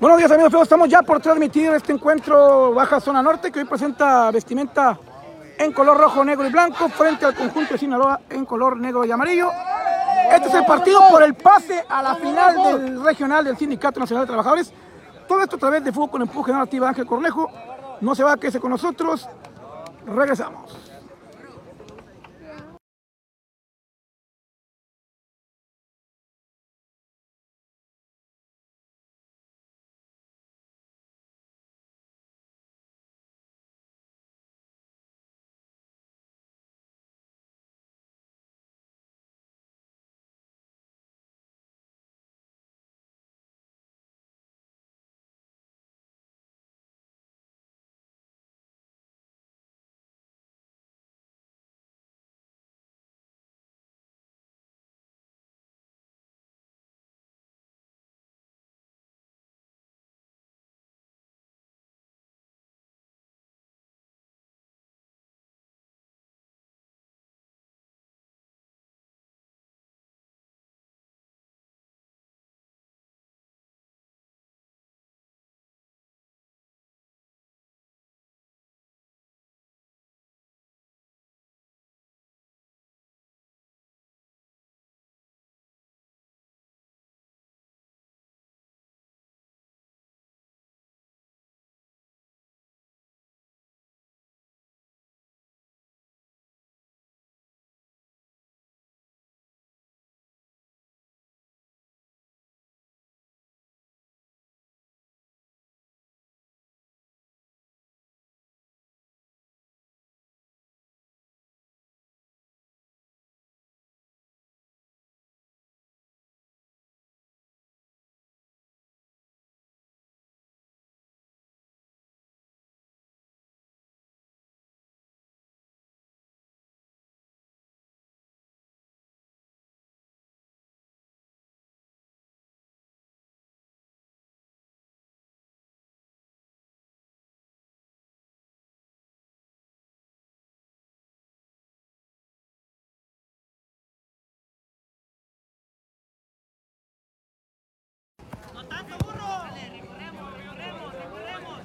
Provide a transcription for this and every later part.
Buenos días amigos, estamos ya por transmitir este encuentro Baja Zona Norte que hoy presenta vestimenta en color rojo, negro y blanco frente al conjunto de Sinaloa en color negro y amarillo. Este es el partido por el pase a la final del regional del Sindicato Nacional de Trabajadores. Todo esto a través de Fútbol con Empuje Narrativa Ángel Cornejo. No se va, a quede con nosotros. Regresamos.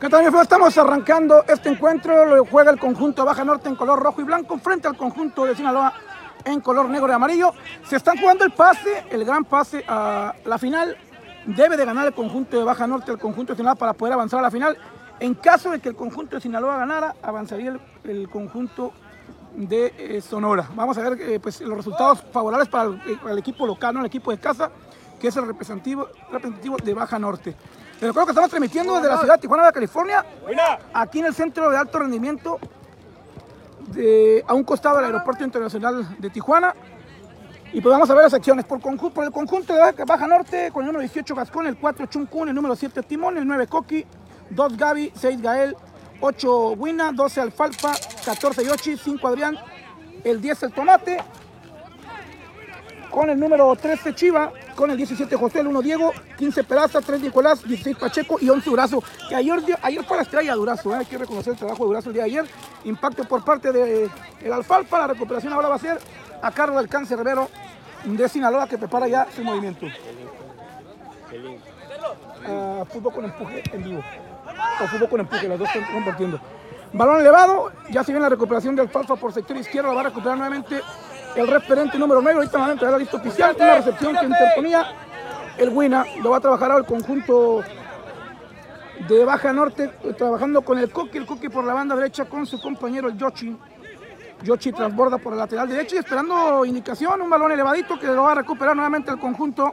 Estamos arrancando este encuentro. Lo juega el conjunto Baja Norte en color rojo y blanco frente al conjunto de Sinaloa en color negro y amarillo. Se están jugando el pase, el gran pase a la final. Debe de ganar el conjunto de Baja Norte, el conjunto de Sinaloa para poder avanzar a la final. En caso de que el conjunto de Sinaloa ganara, avanzaría el, conjunto de eh, Sonora. Vamos a ver eh, pues, los resultados favorables para el, equipo local, no el equipo de casa, que es el representativo, representativo de Baja Norte. Les recuerdo que estamos transmitiendo desde la ciudad de Tijuana, California, aquí en el centro de alto rendimiento, a un costado del Aeropuerto Internacional de Tijuana. Y pues vamos a ver las acciones. Por, el conjunto de Baja Norte, con el número 18 Gascón, el 4 Chuncún, el número 7 Timón, el 9 Coqui, 2 Gaby, 6 Gael, 8 Wina, 12 Alfalfa, 14 Yoshi, 5 Adrián, el 10 el Tomate, con el número 13 Chiva, con el 17 José, el 1 Diego, 15 Peraza, 3 Nicolás, 16 Pacheco y 11 Durazo. Que ayer, ayer fue la estrella Durazo, ¿eh? hay que reconocer el trabajo de Durazo el día de ayer. Impacto por parte de, Alfalfa, la recuperación ahora va a ser a cargo del cáncer Rivero de Sinaloa que prepara ya su movimiento. Uh, fútbol con empuje en vivo. O fútbol con empuje, las dos están compartiendo. Balón elevado, ya se viene la recuperación de Alfalfa por sector izquierdo, la va a recuperar nuevamente el referente número 9. Ahorita van a entrar la lista oficial, una recepción que interponía el Wina. Lo va a trabajar ahora el conjunto de Baja Norte, trabajando con el Coqui, el Coqui por la banda derecha con su compañero el Yoshi. Yoshi transborda por el lateral derecho y esperando indicación, un balón elevadito que lo va a recuperar nuevamente el conjunto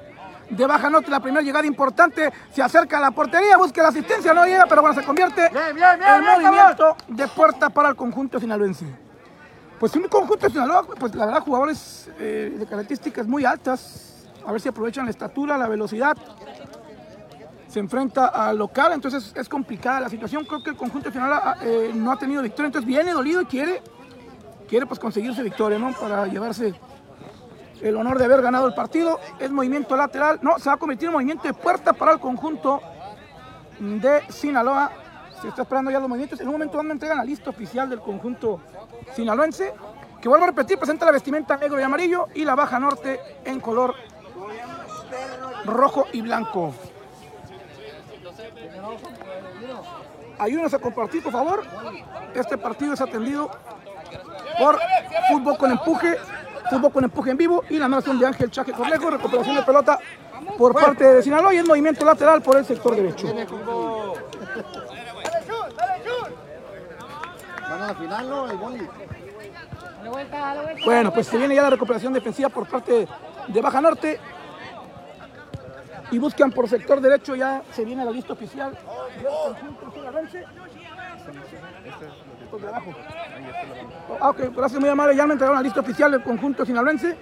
de Baja Norte. La primera llegada importante, se acerca a la portería, busca la asistencia, no llega, pero bueno, se convierte en movimiento de puerta para el conjunto sinaloense. Pues un conjunto de Sinaloa, pues la verdad, jugadores eh, de características muy altas. A ver si aprovechan la estatura, la velocidad. Se enfrenta al local, entonces es complicada la situación. Creo que el conjunto de Sinaloa eh, no ha tenido victoria, entonces viene dolido y quiere, quiere pues conseguir su victoria, ¿no? Para llevarse el honor de haber ganado el partido. Es movimiento lateral, no, se va a convertir en movimiento de puerta para el conjunto de Sinaloa. Se está esperando ya los movimientos. En un momento donde entregan la lista oficial del conjunto sinaloense, que vuelvo a repetir, presenta la vestimenta negro y amarillo y la baja norte en color rojo y blanco. Ayúdenos a compartir, por favor. Este partido es atendido por Fútbol con Empuje, Fútbol con Empuje en vivo y la narración de Ángel Chaque Corlejo, recuperación de pelota por parte de Sinaloa y el movimiento lateral por el sector derecho. Final, ¿no? El boli. Bueno, pues se viene ya la recuperación defensiva por parte de Baja Norte. Y buscan por sector derecho, ya se viene la lista oficial. Ah, ok, gracias, muy amable. Ya me entregaron la lista oficial del conjunto sinaloense.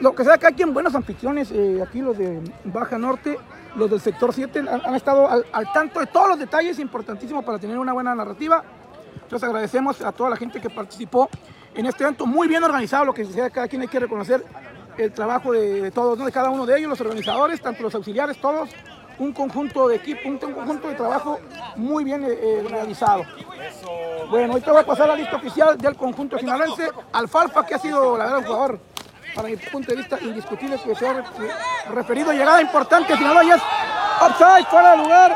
Lo que sea que hay quien buenos anfitriones, eh, aquí los de Baja Norte, los del sector 7, han, han estado al, al tanto de todos los detalles importantísimos para tener una buena narrativa. Entonces agradecemos a toda la gente que participó en este evento, muy bien organizado, lo que sea, cada quien hay que reconocer el trabajo de, todos, de cada uno de ellos, los organizadores, tanto los auxiliares, todos, un conjunto de equipo, un, un conjunto de trabajo muy bien eh, eh, realizado. Bueno, ahorita voy a pasar la lista oficial del conjunto sinaloense, Alfalfa, que ha sido la verdad un jugador, para mi punto de vista, indiscutible, que se ha re- referido, llegada importante, Sinaloa ya es offside, fuera de lugar,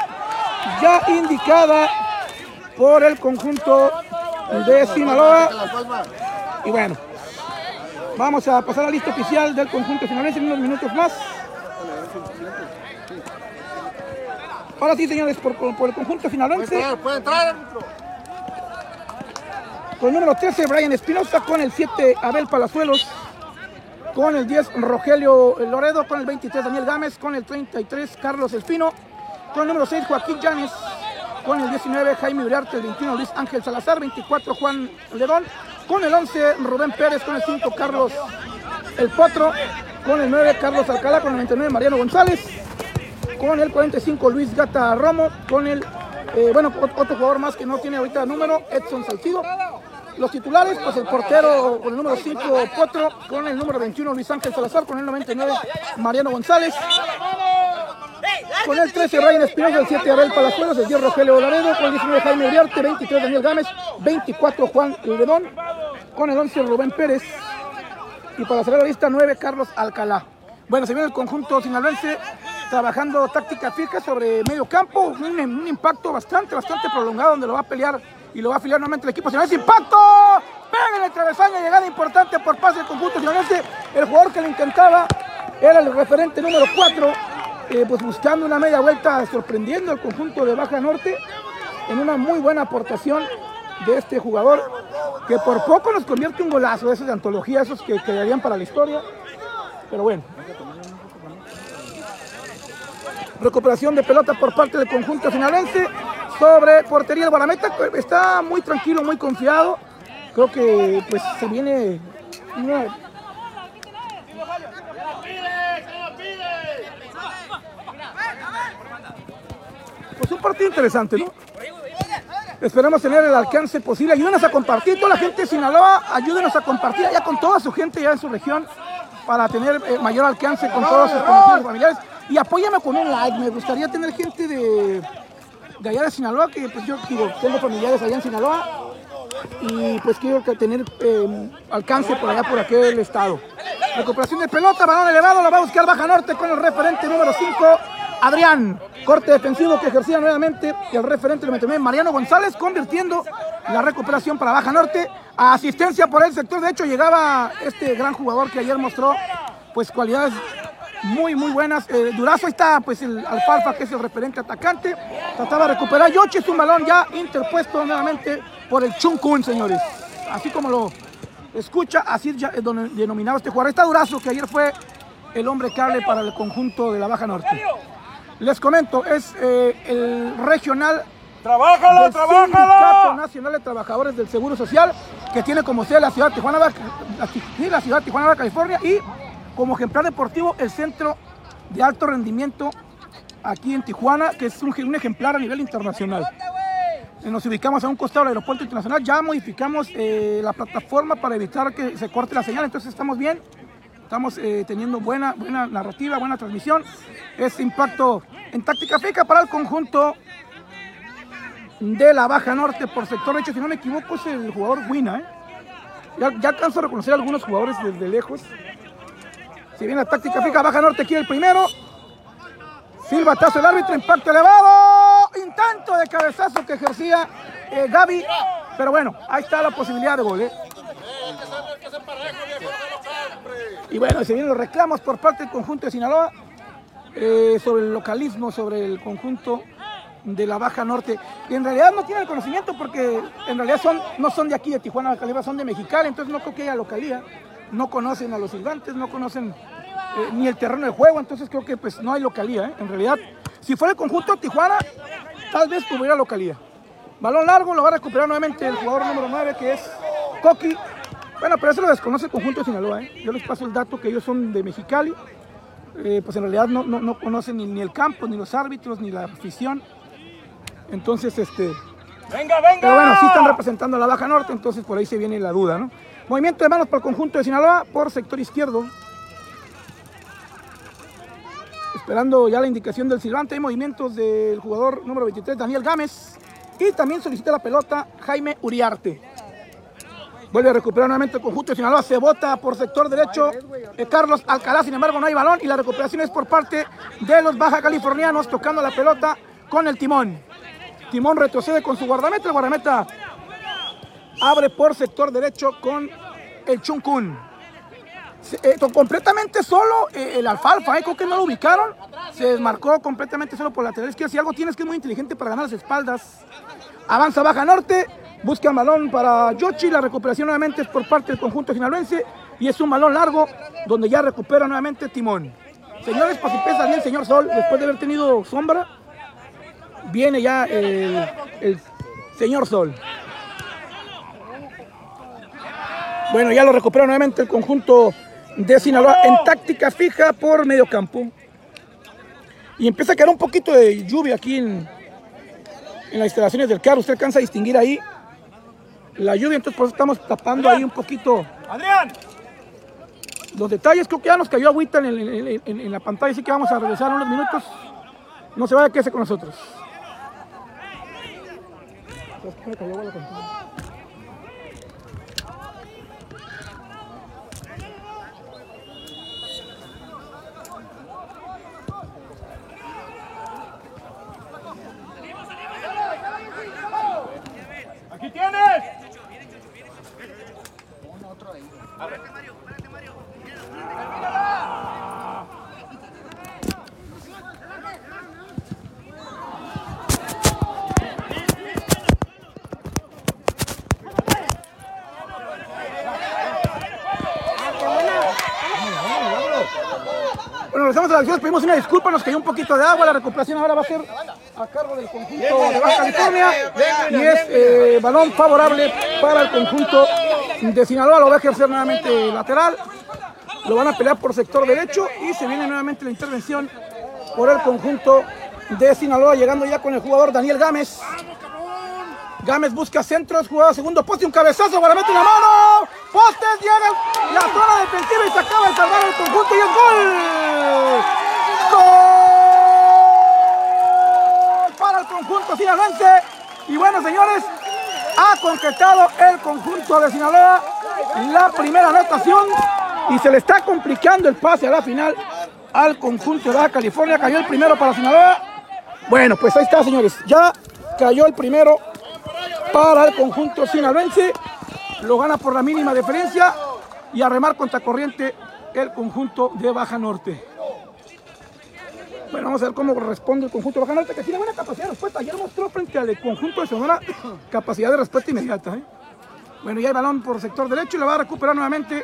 ya indicada por el conjunto de Sinaloa. Y bueno, vamos a pasar a la lista oficial del conjunto sinaloense en unos minutos más. Ahora sí, señores, por, por el conjunto Puede sinaloense, entrar, puede entrar, con el número 13, Brian Espinosa, con el 7, Abel Palazuelos, con el 10, Rogelio Loredo, con el 23, Daniel Gámez, con el 33, Carlos Espino, con el número 6, Joaquín Llanes, con el 19, Jaime Uriarte, el 21, Luis Ángel Salazar, 24, Juan Ledón, con el 11, Rubén Pérez, con el 5, Carlos El Potro, con el 9, Carlos Alcalá, con el 99, Mariano González, con el 45 Luis Gata Romo, con el, eh, bueno, ot- otro jugador más que no tiene ahorita número, Edson Salcido. Los titulares, pues el portero con el número 5 Potro, con el número 21 Luis Ángel Salazar, con el 99 Mariano González, con el 13 Ryan Espinosa, el 7 Abel Palazuelos, el 10 Rogelio Laredo, con el 19 Jaime Uriarte, 23 Daniel Gámez, 24 Juan Ledón, con el 11 Rubén Pérez, y para cerrar la lista 9 Carlos Alcalá. Bueno, se viene el conjunto sinaloense trabajando táctica fija sobre medio campo, un, un impacto bastante, bastante prolongado donde lo va a pelear y lo va a afiliar nuevamente el equipo sinaloense. ¡Impacto! Pega en el travesaño, llegada importante por parte del conjunto sinaloense. El jugador que lo intentaba era el referente número 4, pues buscando una media vuelta, sorprendiendo al conjunto de Baja Norte en una muy buena aportación de este jugador que por poco nos convierte un golazo de esos de antología, esos que quedarían para la historia. Pero bueno. Recuperación de pelota por parte del conjunto sinaloense sobre portería del Guarameta. Está muy tranquilo, muy confiado. Creo que pues se viene una pues un partido interesante, ¿no? Esperamos tener el alcance posible. Ayúdenos a compartir, toda la gente de Sinaloa, ayúdenos a compartir allá con toda su gente ya en su región para tener eh, mayor alcance con todos sus familiares. Y apóyame con un like, me gustaría tener gente de, de allá de Sinaloa, que pues yo digo, tengo familiares allá en Sinaloa y pues quiero tener eh, alcance por allá, por aquel estado. Recuperación de pelota, balón elevado, lo va a buscar Baja Norte con el referente número 5, Adrián. Corte defensivo que ejercía nuevamente el referente número 29, Mariano González, convirtiendo la recuperación para Baja Norte. A asistencia por el sector, de hecho llegaba este gran jugador que ayer mostró pues cualidades muy muy buenas. Eh, Durazo está pues el Alfalfa que es el referente atacante. Trataba de recuperar Yochi, es un balón ya interpuesto nuevamente por el Chuncun, señores. Así como lo escucha, así ya don- denominado este jugador. Está Durazo que ayer fue el hombre cable para el conjunto de la Baja Norte. Les comento, es eh, el regional ¡Trabájalo, del Sindicato! Nacional de Trabajadores del Seguro Social, que tiene como sede la ciudad de Tijuana, la, ciudad de Tijuana, California, y como ejemplar deportivo el Centro de Alto Rendimiento aquí en Tijuana, que es un, un ejemplar a nivel internacional. Nos ubicamos a un costado del aeropuerto internacional, ya modificamos eh, la plataforma para evitar que se corte la señal, entonces estamos bien, estamos eh, teniendo buena, buena narrativa, buena transmisión. Este impacto en táctica fija para el conjunto de la Baja Norte por sector derecho, si no me equivoco, es el jugador Wina. ¿eh? Ya, ya alcanzo a reconocer a algunos jugadores desde lejos. Si viene la táctica fija, Baja Norte aquí el primero. Silbatazo el árbitro, impacto elevado. intento de cabezazo que ejercía eh, Gaby, pero bueno, ahí está la posibilidad de gol. ¿eh? Y bueno, se vienen los reclamos por parte del conjunto de Sinaloa eh, sobre el localismo, sobre el conjunto de la Baja Norte. Y en realidad no tienen el conocimiento porque en realidad son, no son de aquí, de Tijuana, Calibra, son de Mexicali, entonces no creo que haya localía. No conocen a los silbantes, no conocen eh, ni el terreno de juego, entonces creo que pues no hay localía. ¿eh? En realidad, si fuera el conjunto de Tijuana, tal vez tuviera localía. Balón largo, lo va a recuperar nuevamente el jugador número 9 que es Coqui. Bueno, pero eso lo desconoce el conjunto de Sinaloa. ¿eh? Yo les paso el dato que ellos son de Mexicali. Eh, pues en realidad no, no, no conocen ni, ni el campo, ni los árbitros, ni la afición. Entonces, este. ¡Venga, venga! Pero bueno, sí están representando a la Baja Norte, entonces por ahí se viene la duda, ¿no? Movimiento de manos para el conjunto de Sinaloa por sector izquierdo. Esperando ya la indicación del silbante. Hay movimientos del jugador número 23, Daniel Gámez. Y también solicita la pelota Jaime Uriarte. Vuelve a recuperar nuevamente el conjunto de Sinaloa. Se bota por sector derecho eh, Carlos Alcalá. Sin embargo, no hay balón. Y la recuperación es por parte de los baja californianos tocando la pelota con el timón. Timón retrocede con su guardameta. El guardameta abre por sector derecho con el Chuncún. Se- eh, completamente solo eh, el alfalfa, eh, creo que no lo ubicaron. Se desmarcó completamente solo por lateral izquierdo. Si algo tienes que es muy inteligente para ganar las espaldas. Avanza Baja Norte, busca el balón para Yoshi. La recuperación nuevamente es por parte del conjunto sinaloense. Y es un balón largo donde ya recupera nuevamente Timón. Señores, pues empieza bien, señor Sol, después de haber tenido sombra. Viene ya el, el señor Sol. Bueno, ya lo recupera nuevamente el conjunto de Sinaloa en táctica fija por medio campo. Y empieza a caer un poquito de lluvia aquí en, en las instalaciones del carro. Usted alcanza a distinguir ahí la lluvia, entonces por eso estamos tapando ahí un poquito ¡Adrián! los detalles. Creo que ya nos cayó agüita en, el- en- en- en la pantalla, así que vamos a regresar unos minutos. No se vaya, quédese con nosotros. ¿Sabes qué me cayó agua en la pantalla? ¡Aquí tienes! Bueno, regresamos a la acción, pedimos una disculpa, nos cayó un poquito de agua, la recuperación ahora va a ser a cargo del conjunto de Baja California y es eh, balón favorable para el conjunto de Sinaloa, lo va a ejercer nuevamente lateral, lo van a pelear por sector derecho y se viene nuevamente la intervención por el conjunto de Sinaloa, llegando ya con el jugador Daniel Gámez. Gámez busca centros, jugada segundo poste, un cabezazo, para meter la mano, postes, llega la zona defensiva y se acaba de salvar el conjunto y es gol. Para el conjunto sinaloense. Y bueno, señores, ha concretado el conjunto de Sinaloa la primera anotación y se le está complicando el pase a la final al conjunto de California. Cayó el primero para Sinaloa. Bueno, pues ahí está, señores. Ya cayó el primero para el conjunto sinaloense. Lo gana por la mínima diferencia y a remar contra corriente el conjunto de Baja Norte. Bueno, vamos a ver cómo responde el conjunto Baja Norte, que tiene buena capacidad de respuesta. Ayer mostró frente al conjunto de Sonora capacidad de respuesta inmediata. ¿eh? Bueno, ya hay balón por sector derecho y lo va a recuperar nuevamente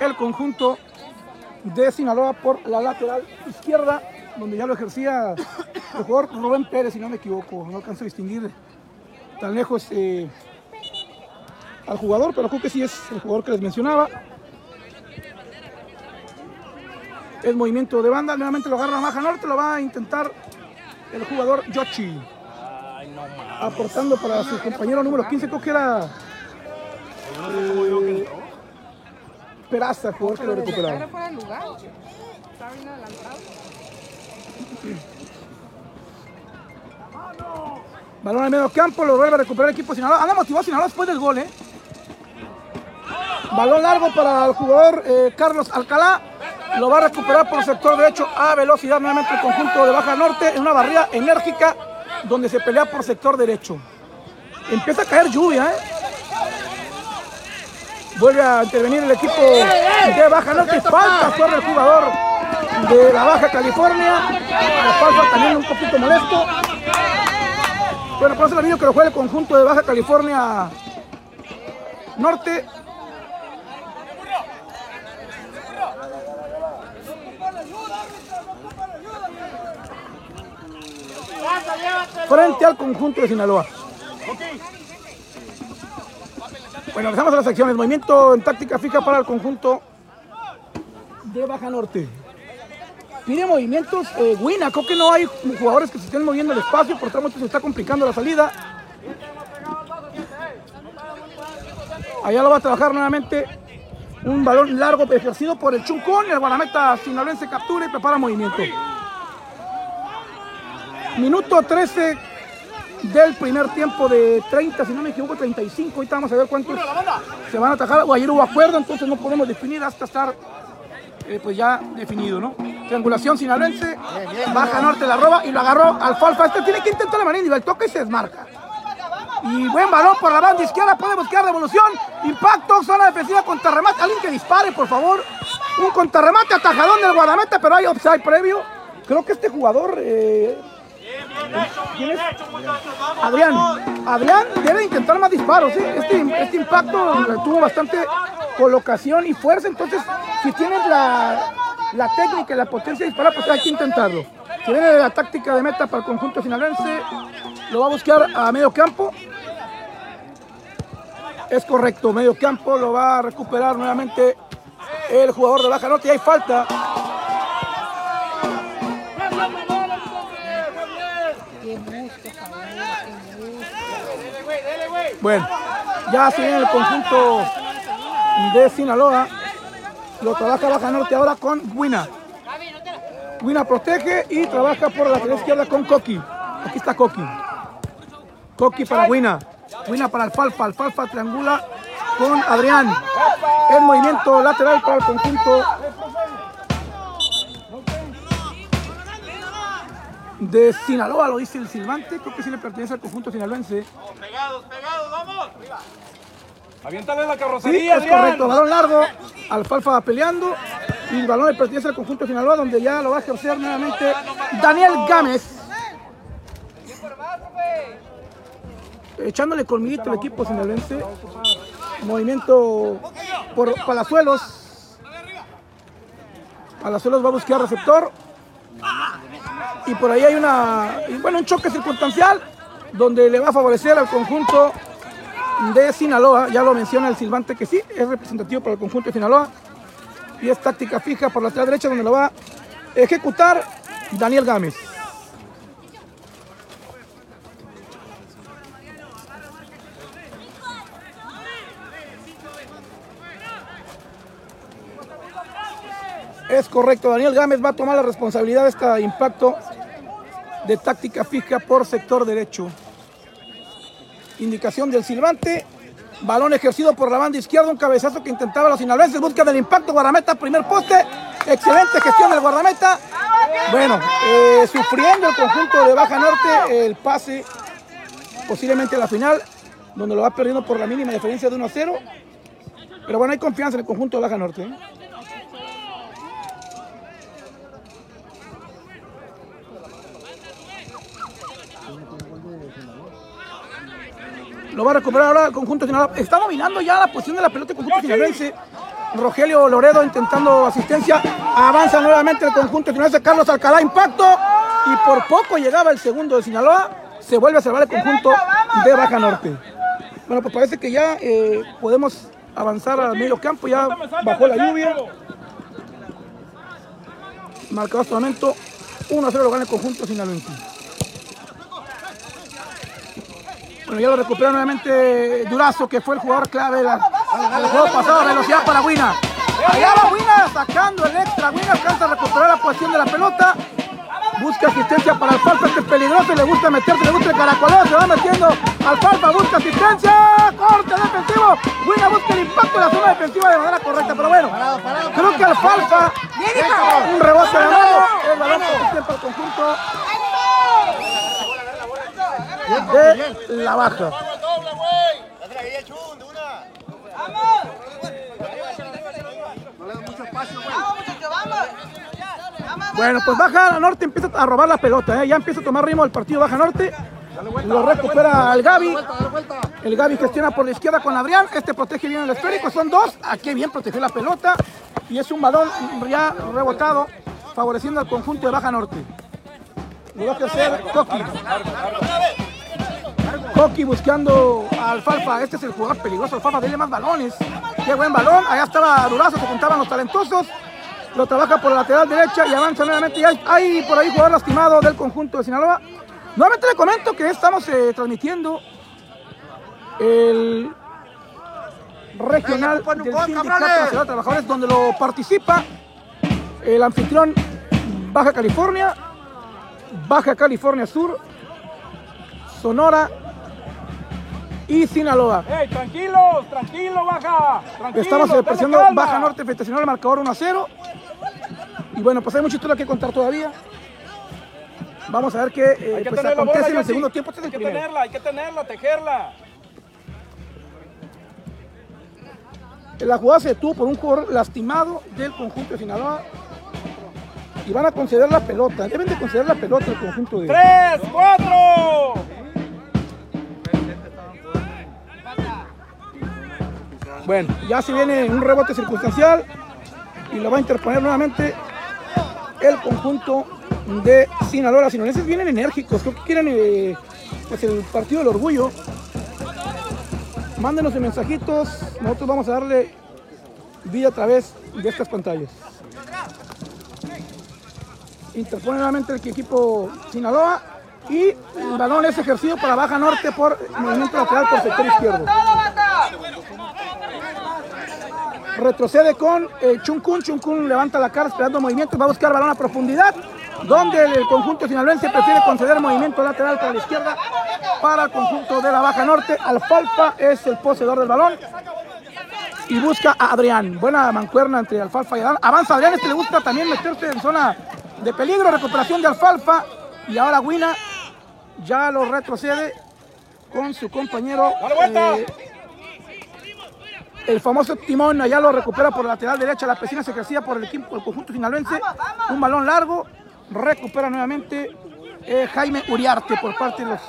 el conjunto de Sinaloa por la lateral izquierda, donde ya lo ejercía el jugador Rubén Pérez, si no me equivoco. No alcanzo a distinguir tan lejos eh, al jugador, pero creo que sí es el jugador que les mencionaba. Es movimiento de banda, nuevamente lo agarra Baja Norte, lo va a intentar el jugador Yoshi. Aportando para su compañero número 15, creo que era eh, Peraza, el jugador que lo recuperaba. Balón al medio campo, lo vuelve a recuperar el equipo de Sinaloa. Anda motivado Sinaloa después del gol, ¿eh? Balón largo para el jugador eh, Carlos Alcalá. Lo va a recuperar por el sector derecho a velocidad nuevamente el conjunto de Baja Norte en una barrida enérgica donde se pelea por sector derecho. Empieza a caer lluvia, ¿eh? Vuelve a intervenir el equipo de Baja Norte. Falta sobre el jugador de la Baja California. La falta también un poquito molesto. Bueno, por eso que lo juega el conjunto de Baja California Norte. Frente al conjunto de Sinaloa. Bueno, empezamos a las secciones. Movimiento en táctica fija para el conjunto de Baja Norte. Pide movimientos. Eh, Wina, creo que no hay jugadores que se estén moviendo el espacio, por tanto se está complicando la salida. Allá lo va a trabajar nuevamente. Un balón largo ejercido por el Chuncón. El guardameta sinaloense captura y prepara movimiento. Minuto 13 del primer tiempo de 30, si no me equivoco, 35. Ahorita vamos a ver cuántos se van a atajar. O ayer hubo acuerdo, entonces no podemos definir hasta estar eh, pues ya definido, ¿no? Triangulación sinaloense, baja norte la roba y lo agarró Alfalfa. Este tiene que intentar la manera el toque y se desmarca. Y buen balón por la banda izquierda, puede buscar revolución. Impacto, zona defensiva, contrarremate. Alguien que dispare, por favor. Un contrarremate atajadón del guardameta, pero hay offside previo. Creo que este jugador eh, Adrián. Adrián debe intentar más disparos. Este, este impacto tuvo bastante colocación y fuerza. Entonces, si tienes la, la técnica y la potencia de disparar, pues hay que intentarlo. Si viene la táctica de meta para el conjunto sinaloense, lo va a buscar a medio campo. Es correcto, medio campo lo va a recuperar nuevamente el jugador de Baja Norte y hay falta. Bueno, ya se viene el conjunto de Sinaloa. Lo trabaja Baja Norte ahora con Wina. Wina protege y trabaja por la izquierda con Coqui. Aquí está Coqui. Coqui para Wina. Wina para Alfalfa. Alfalfa triangula con Adrián. El movimiento lateral para el conjunto de Sinaloa, lo dice el silbante, creo que sí le pertenece al conjunto sinaloense. Pegados, pegados, vamos. Aviéntale la Sí, carrocería, es correcto, balón largo, Alfalfa va peleando y el balón le pertenece al conjunto de Sinaloa donde ya lo va a ejercer nuevamente Daniel Gámez. Echándole colmillito al equipo sinaloense. Movimiento por Palazuelos. Palazuelos va a buscar receptor. Y por ahí hay una, bueno, un choque circunstancial donde le va a favorecer al conjunto de Sinaloa. Ya lo menciona el silbante que sí, es representativo para el conjunto de Sinaloa. Y es táctica fija por la derecha donde lo va a ejecutar Daniel Gámez. Es correcto, Daniel Gámez va a tomar la responsabilidad de este impacto de táctica fija por sector derecho. Indicación del silbante. Balón ejercido por la banda izquierda, un cabezazo que intentaba los sinaloenses, busca del impacto, guardameta, primer poste, excelente gestión del guardameta. Bueno, eh, sufriendo el conjunto de Baja Norte el pase posiblemente la final, donde lo va perdiendo por la mínima diferencia de 1 a 0. Pero bueno, hay confianza en el conjunto de Baja Norte. ¿eh? Lo va a recuperar ahora el conjunto Sinaloa. Está dominando ya la posición de la pelota el conjunto sinaloense. Rogelio Loredo intentando asistencia. Avanza nuevamente el conjunto sinaloense. Carlos Alcalá, impacto. Y por poco llegaba el segundo de Sinaloa. Se vuelve a salvar el conjunto de Baja Norte. Bueno, pues parece que ya eh, podemos avanzar al medio campo. Ya bajó la lluvia. Marcado hasta el momento 1 a 0 lo gana el conjunto sinaloense. Bueno, ya lo recupera nuevamente Durazo, que fue el jugador clave del juego pasado. Velocidad para Wina. Allá va Wina sacando el extra. Wina alcanza a recuperar la posición de la pelota. Busca asistencia para Alfalfa, este es peligroso, le gusta meterse, le gusta el caracoleo, se va metiendo. Alfalfa busca asistencia, corte defensivo. Wina busca el impacto en la zona defensiva de manera correcta, pero bueno, creo que Alfalfa, un rebote de mano, el balón para el conjunto de la baja. Bueno, pues Baja Norte empieza a robar la pelota, ¿eh? ya empieza a tomar ritmo el partido Baja Norte. Lo recupera el Gaby. El Gaby gestiona por la izquierda con Adrián. Este protege bien el esférico. Son dos. Aquí bien protegió la pelota. Y es un balón ya rebotado, favoreciendo al conjunto de Baja Norte. Lo va a hacer Coqui. Coqui buscando a Alfalfa. Este es el jugador peligroso. Alfalfa tiene más balones. Qué buen balón. Allá estaba Durazo. Se juntaban los talentosos. Lo trabaja por la lateral derecha y avanza nuevamente. Y hay, hay por ahí jugador lastimado del conjunto de Sinaloa. Nuevamente le comento que estamos eh, transmitiendo el regional del Sindicato de Trabajadores, donde lo participa el anfitrión Baja California, Baja California Sur, Sonora y Sinaloa. ¡Ey, tranquilos! ¡Tranquilo, baja! Tranquilo, Estamos calma. Baja Norte Sinaloa, el marcador 1 a 0. Y bueno, pues hay mucha historia que contar todavía. Vamos a ver qué eh, pues, acontece bola, en el segundo tiempo. Este es Hay el que primero. tenerla, hay que tenerla, tejerla. La jugada se detuvo por un jugador lastimado del conjunto de Sinaloa. Y van a conceder la pelota. Deben de conceder la pelota al conjunto de. ¡Tres, cuatro! Bueno, ya se viene un rebote circunstancial. Y lo va a interponer nuevamente el conjunto de Sinaloa. Sinaloenses vienen enérgicos. Creo que quieren eh, pues el partido del orgullo. Mándenos de mensajitos. Nosotros vamos a darle vida a través de estas pantallas. Interpone nuevamente el equipo Sinaloa. Y el balón es ejercido para Baja Norte por movimiento lateral por sector izquierdo. Retrocede con eh, Chuncun. Chuncun levanta la cara esperando movimiento. Va a buscar balón a profundidad. Donde el conjunto sinaloense prefiere conceder movimiento lateral para la izquierda para el conjunto de la Baja Norte. Alfalfa es el poseedor del balón. Y busca a Adrián. Buena mancuerna entre Alfalfa y Adrián. Avanza Adrián. Este le gusta también meterse en zona de peligro. Recuperación de Alfalfa. Y ahora Guina ya lo retrocede con su compañero. Eh, el famoso Timón allá lo recupera por la lateral derecha. La piscina se crecía por el equipo, el conjunto sinaloense. Un balón largo. Recupera nuevamente eh, Jaime Uriarte por parte de los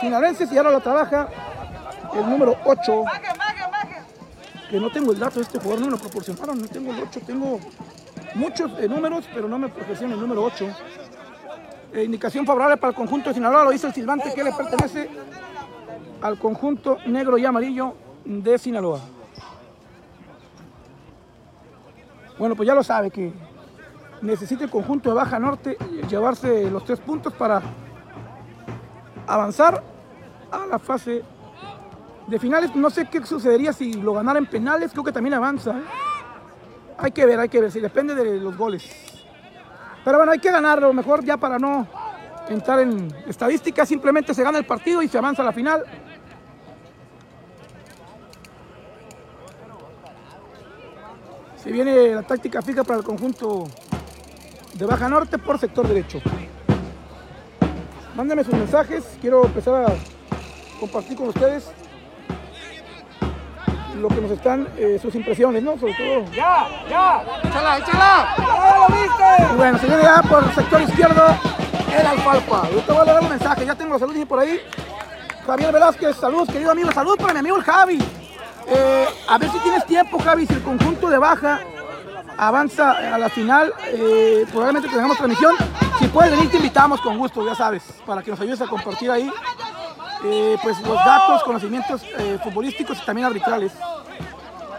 sinaloenses. Y ahora lo trabaja el número 8. Que no tengo el dato de este jugador, no me lo proporcionaron. No tengo el 8. Tengo muchos eh, números, pero no me proporcionan el número 8. Eh, indicación favorable para el conjunto de Sinaloa. Lo dice el silbante que le pertenece al conjunto negro y amarillo de Sinaloa. Bueno, pues ya lo sabe que necesita el conjunto de Baja Norte llevarse los tres puntos para avanzar a la fase de finales. No sé qué sucedería si lo ganara en penales, creo que también avanza. ¿eh? Hay que ver, hay que ver, si depende de los goles. Pero bueno, hay que ganarlo, mejor ya para no entrar en estadísticas, simplemente se gana el partido y se avanza a la final. Se viene la táctica fija para el conjunto de Baja Norte por sector derecho. Mándenme sus mensajes, quiero empezar a compartir con ustedes lo que nos están, eh, sus impresiones, ¿no? Sobre todo. ¡Ya, ya! ¡Échala, échala! ¡Ya lo viste! Y bueno, se viene ya por el sector izquierdo el Alfalfa. Yo te voy a dar un mensaje, ya tengo los saludos por ahí. Javier Velázquez, saludos, querido amigo, salud para mi amigo el Javi. Eh, a ver si tienes tiempo, Javi, si el conjunto de baja avanza a la final, eh, probablemente tengamos transmisión. Si puedes venir, te invitamos con gusto, ya sabes, para que nos ayudes a compartir ahí eh, pues los datos, conocimientos eh, futbolísticos y también arbitrales.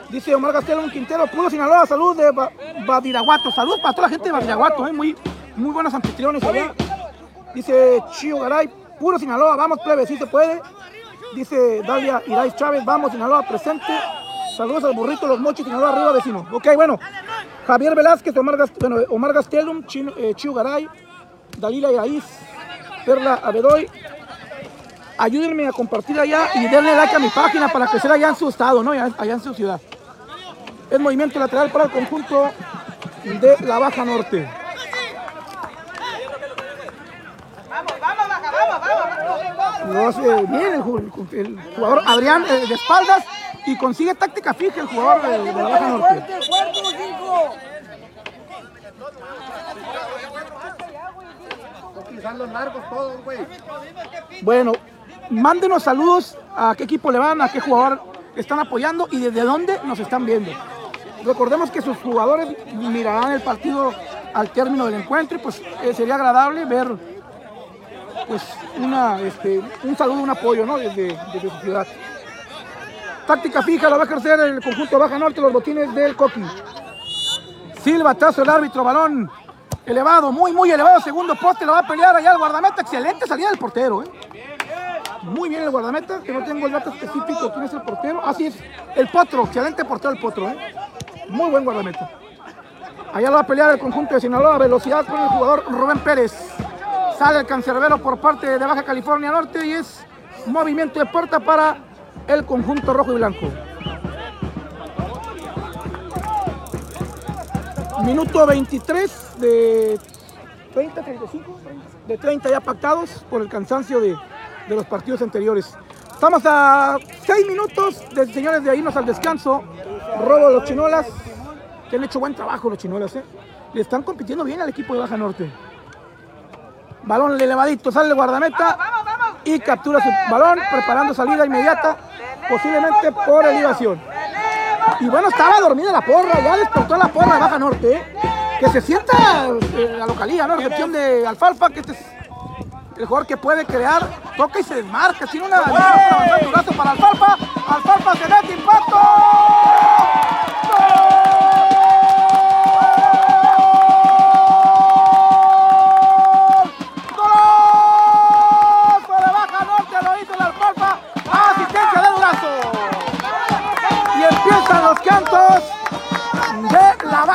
Dice Omar Gastelum Quintero, puro Sinaloa, salud de Ba- Badiraguato. Salud para toda la gente de Badiraguato, eh, muy, muy buenos anfitriones allá. Dice Chío Garay, puro Sinaloa, vamos plebe, si se puede. Dice Dalia Irais Chávez, vamos Sinaloa presente. Saludos al burrito, los mochis, Sinaloa arriba vecino. Ok, bueno. Javier Velázquez, Omar, Gas- bueno, Omar Gastelum, Chino- eh, Chío Garay, Dalila Irais, Perla Abedoy. Ayúdenme a compartir allá y denle like a mi página para crecer allá en su estado, ¿no? Allá, allá en su ciudad. El movimiento lateral para el conjunto de la Baja Norte. Lo hace bien el, el jugador Adrián eh, de espaldas y consigue táctica fija el jugador de, de la Baja Norte. Utilizar los. Bueno, mándenos saludos a qué equipo le van, a qué jugador están apoyando y desde dónde nos están viendo. Recordemos que sus jugadores mirarán el partido al término del encuentro y pues eh, sería agradable ver pues una, este, un saludo, un apoyo ¿no? desde, desde su ciudad. Táctica fija la va a ejercer el conjunto Baja Norte, los botines del Coqui. Silva, tazo el árbitro, balón elevado, muy, muy elevado, segundo poste, lo va a pelear allá el guardameta, excelente salida del portero, ¿eh? Muy bien el guardameta, que no tengo el dato específico quién es el portero. Así es, el potro, excelente portero el potro, ¿eh? Muy buen guardameta. Allá lo va a pelear el conjunto de Sinaloa, velocidad con el jugador Rubén Pérez. Sale el cancerbero por parte de Baja California Norte y es movimiento de puerta para el conjunto rojo y blanco. Minuto 23 de 30, 35, de 30 ya pactados por el cansancio de, de los partidos anteriores. Estamos a 6 minutos de señores de irnos al descanso. Robo los chinolas, que han hecho buen trabajo los chinolas, ¿eh? Le están compitiendo bien al equipo de Baja Norte. Balón elevadito, sale el guardameta y captura su balón, preparando salida inmediata, posiblemente por elevación. Y bueno, estaba dormida la porra, ya despertó la porra de Baja Norte, ¿eh? Que se sienta eh, la localidad, ¿no? La recepción de Alfalfa, que este es el jugador que puede crear, toca y se desmarca, tiene una un brazo para Alfalfa, Alfalfa se mete impacto.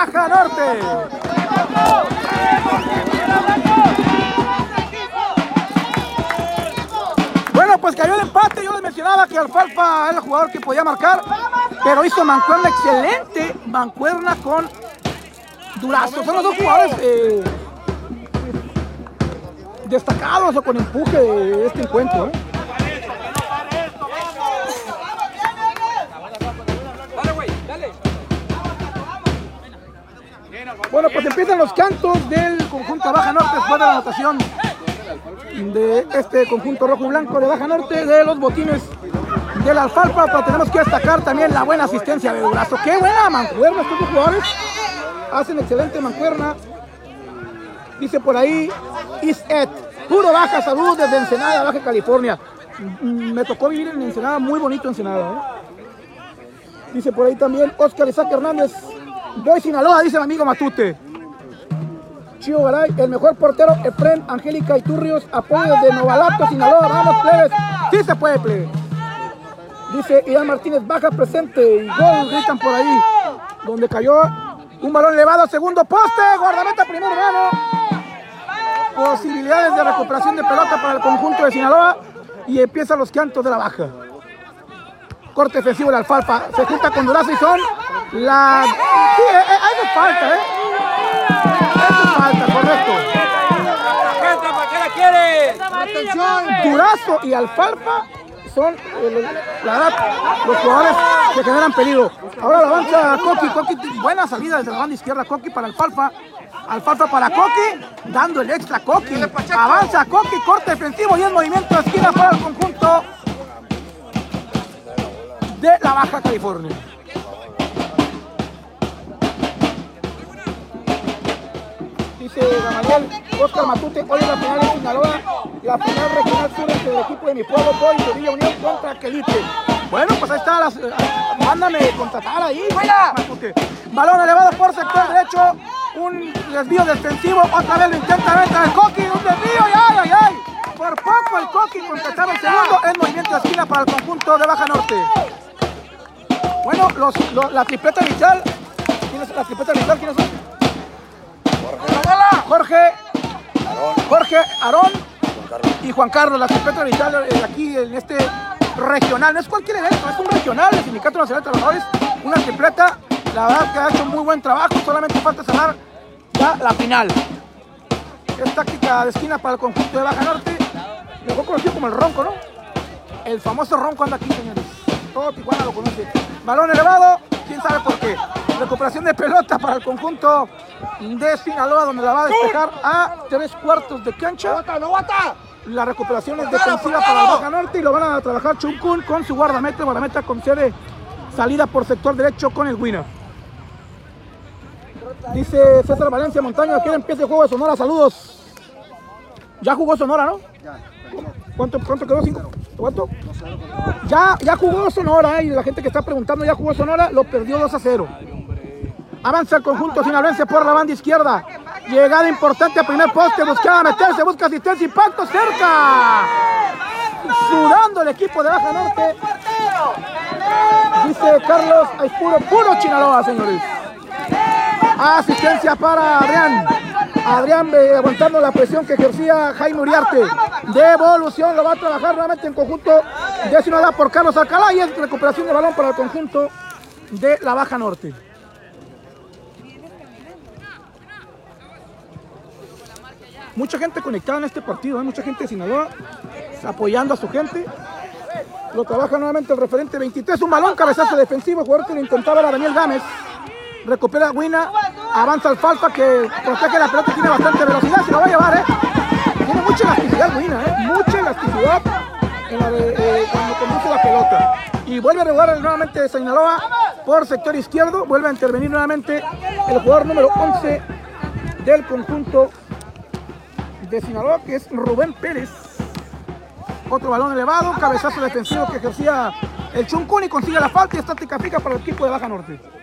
Baja Norte. Bueno, pues cayó el empate. Yo les mencionaba que Alfalfa era el jugador que podía marcar, pero hizo mancuerna excelente. Mancuerna con Durazo. Son los dos jugadores eh, destacados o con empuje de este encuentro. ¿eh? Bueno, pues empiezan los cantos del conjunto Baja Norte después de la anotación de este conjunto rojo y blanco de Baja Norte de los botines del Alfalfa, pero tenemos que destacar también la buena asistencia de Durazo. ¡Qué buena mancuerna estos dos jugadores! Hacen excelente mancuerna. Dice por ahí, is it. Puro Baja Salud desde Ensenada, Baja California. Mm, Me tocó vivir en Ensenada, muy bonito Ensenada. ¿eh? Dice por ahí también Oscar Isaac Hernández. Voy Sinaloa, dice el amigo Matute. Chío Garay, el mejor portero, Efren, Angélica y Turrios, apoyo de Novalato, Sinaloa, vamos plebes, sí se puede plebe. Dice Ian Martínez, baja presente y gol, gritan por ahí, donde cayó un balón elevado, segundo poste, guardameta primer mano. Posibilidades de recuperación de pelota para el conjunto de Sinaloa y empiezan los cantos de la baja. Corte defensivo de Alfalfa, se junta con Durazo y son la... Sí, eh, eh, hay de falta, ¿eh? Eso es falta, correcto. Durazo y Alfalfa son eh, la los jugadores que generan peligro. Ahora la avanza Coqui, Coqui, buena salida desde la banda izquierda, Coqui para Alfalfa. Alfalfa para Coqui, dando el extra Coqui. Avanza Coqui, corte defensivo y el movimiento de esquina para el conjunto de la Baja California. Dice Gamaliel, Oscar Matute, hoy es la final de Sinaloa, la final regional sur entre el equipo de mi pueblo, Boy de Villa Unión contra Quelite. Bueno, pues ahí está, las, eh, mándame contratar ahí, Matute. Balón elevado por sector derecho, un desvío defensivo, otra vez lo intenta venta el Coqui, un desvío y ay, ay, ay. Por poco el Coqui concretaba el segundo, el movimiento de esquina para el conjunto de Baja Norte. Bueno, los, los- la tripleta inicial, ¿quién es la tripleta inicial? ¿Quiénes son? Jorge, Jorge, Aarón y Juan Carlos, la tripleta inicial eh, aquí en este regional. No es cualquier evento, es un regional del Sindicato Nacional de Trabajadores, una tripleta, la verdad que ha hecho muy buen trabajo, solamente falta cerrar ya la final. Es táctica de esquina para el conjunto de Baja Norte. mejor conocido como el Ronco, ¿no? El famoso Ronco anda aquí, señores. Todo Tijuana lo conoce. Balón elevado, quién sabe por qué. Recuperación de pelota para el conjunto de Sinaloa, donde la va a despejar a tres cuartos de cancha. La recuperación es defensiva para el Baja Norte y lo van a trabajar Chuncún con su guardameta. Guardameta con sede salida por sector derecho con el winner. Dice César Valencia Montaño, que empiece el juego de Sonora. Saludos. Ya jugó Sonora, ¿no? Ya, ¿Cuánto, cuánto quedó? ¿Cinco? ¿Cuánto? Ya, ya jugó Sonora, ¿eh? y la gente que está preguntando, ya jugó Sonora, lo perdió 2 a 0. Avanza el conjunto sinaloense por la banda izquierda. Llegada importante a primer poste, buscaba meterse, busca asistencia, impacto cerca. Sudando el equipo de Baja Norte. Dice Carlos, es puro, puro Chinaloa, señores. Asistencia para Adrián. Adrián eh, aguantando la presión que ejercía Jaime Uriarte. Devolución, lo va a trabajar nuevamente en conjunto de Sinaloa por Carlos Alcalá y es recuperación de balón para el conjunto de la Baja Norte. Mucha gente conectada en este partido, ¿eh? mucha gente de Sinaloa apoyando a su gente. Lo trabaja nuevamente el referente 23, un balón, cabezazo defensivo, jugador que lo intentaba era Daniel Gámez. Recupera Guina, avanza Alfalfa que protege la pelota tiene bastante velocidad, se lo va a llevar, ¿eh? Tiene mucha elasticidad Guina, ¿eh? Mucha elasticidad en la de, eh, cuando conduce la pelota. Y vuelve a regular nuevamente Sinaloa por sector izquierdo, vuelve a intervenir nuevamente el jugador número 11 del conjunto de Sinaloa, que es Rubén Pérez. Otro balón elevado, cabezazo defensivo que ejercía el Chuncún y consigue la falta y estática fija para el equipo de Baja Norte.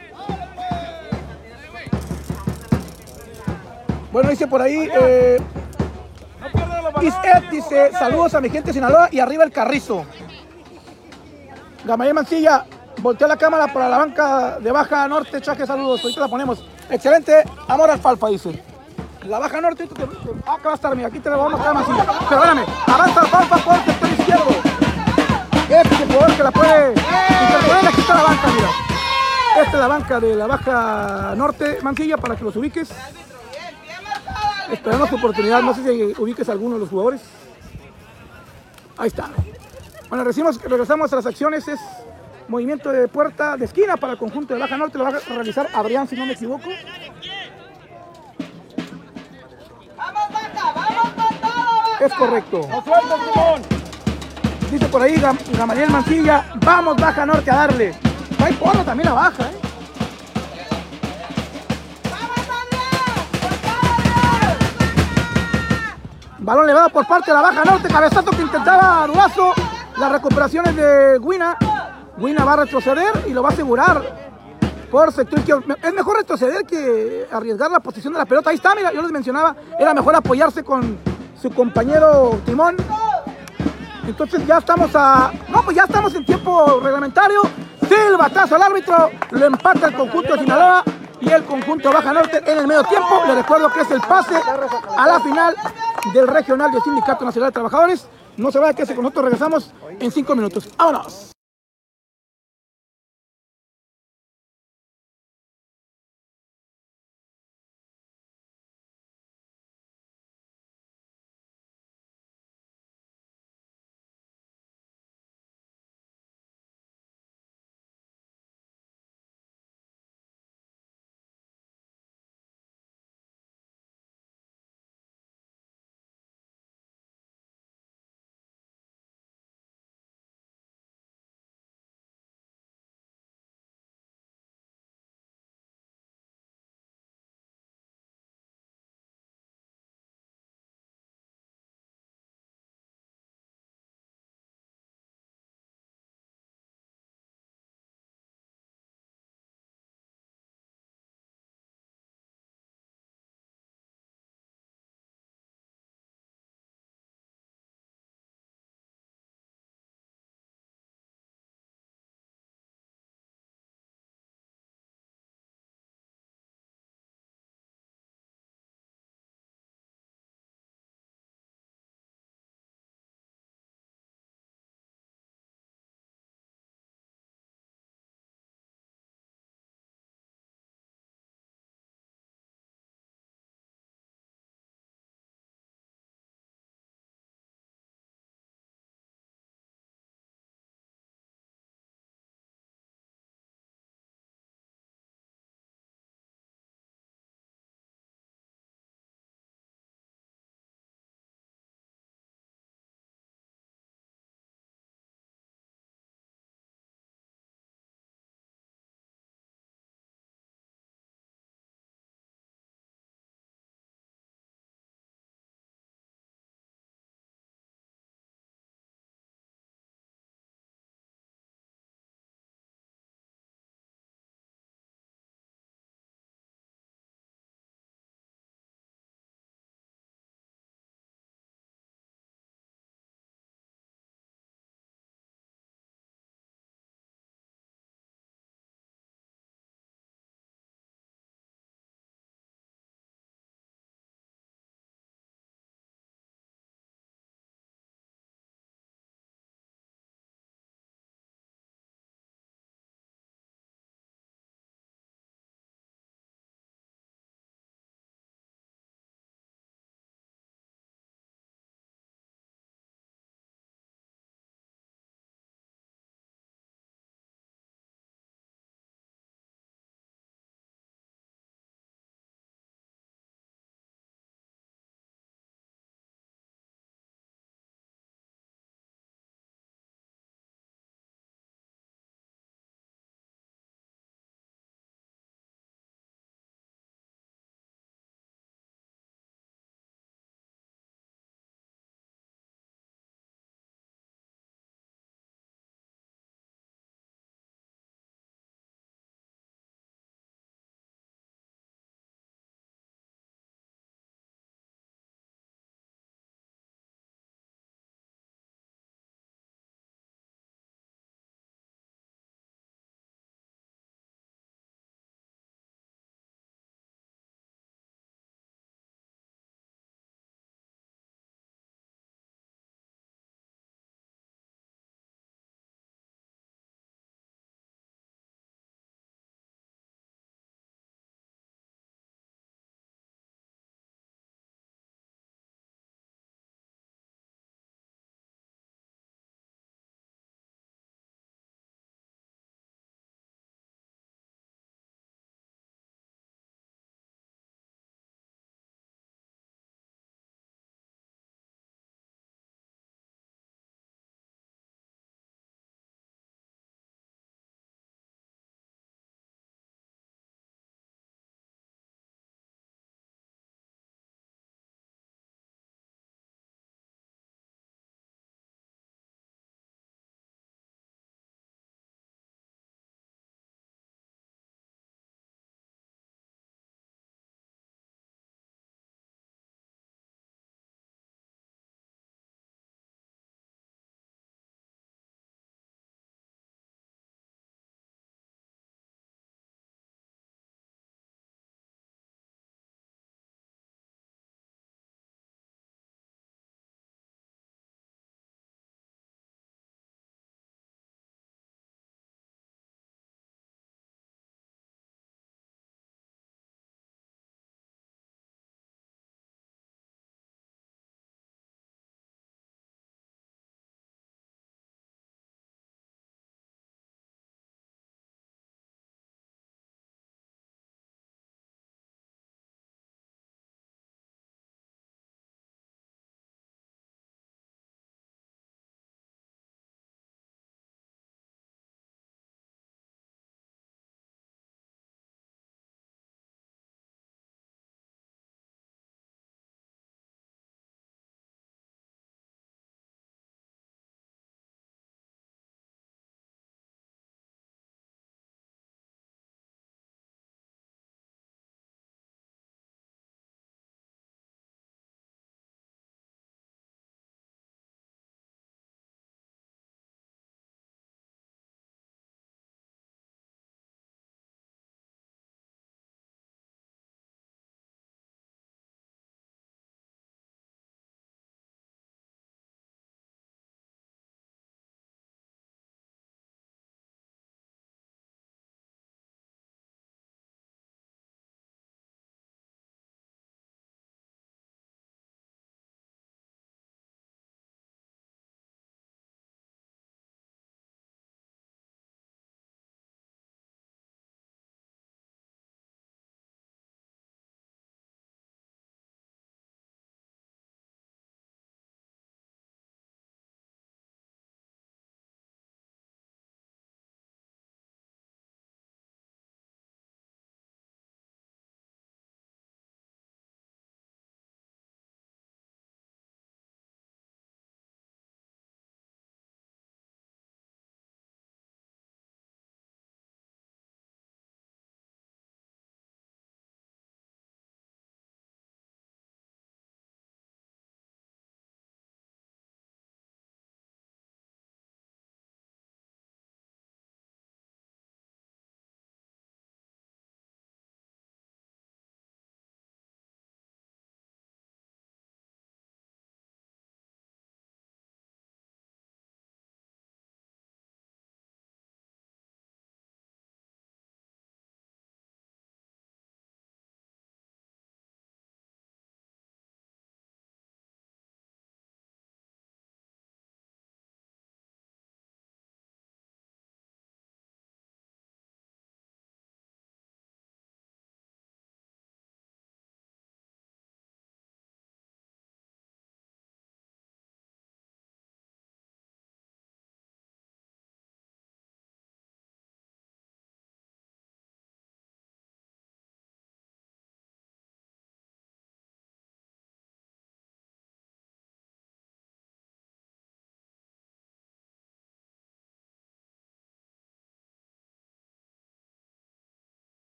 Bueno, dice por ahí, eh, Ised dice, saludos a mi gente de Sinaloa y arriba el carrizo. Gamaliel Mancilla, voltea la cámara para la banca de Baja Norte, chaque, saludos, ahorita la ponemos. Excelente, amor alfalfa, dice. La Baja Norte, te- te- ah, acá va a estar, mira, aquí te la vamos a Mancilla. Pero espérame, avanza alfalfa por el sector izquierdo. Este jugador que la puede interponer, aquí está la banca, mira. Esta es la banca de la Baja Norte, Mancilla, para que los ubiques. Esperando su oportunidad, no sé si ubiques a alguno de los jugadores. Ahí está. Bueno, regresamos, regresamos a las acciones. Es movimiento de puerta de esquina para el conjunto de Baja Norte. Lo va a realizar Adrián, si no me equivoco. Es correcto. Dice por ahí Gam- Gamaliel Mancilla, vamos Baja Norte a darle. Hay porro también a Baja, ¿eh? Balón levado por parte de la Baja Norte, cabezazo que intentaba Duazo. Las recuperaciones de Guina. Guina va a retroceder y lo va a asegurar por sector izquierdo. Es mejor retroceder que arriesgar la posición de la pelota. Ahí está, mira, yo les mencionaba, era mejor apoyarse con su compañero Timón. Entonces ya estamos a. No, pues ya estamos en tiempo reglamentario. Silbatazo al árbitro. Lo empata el conjunto de Sinaloa y el conjunto Baja Norte en el medio tiempo. Les recuerdo que es el pase a la final del regional del Sindicato Nacional de Trabajadores. No se vaya que con nosotros regresamos en cinco minutos. ¡Vámonos!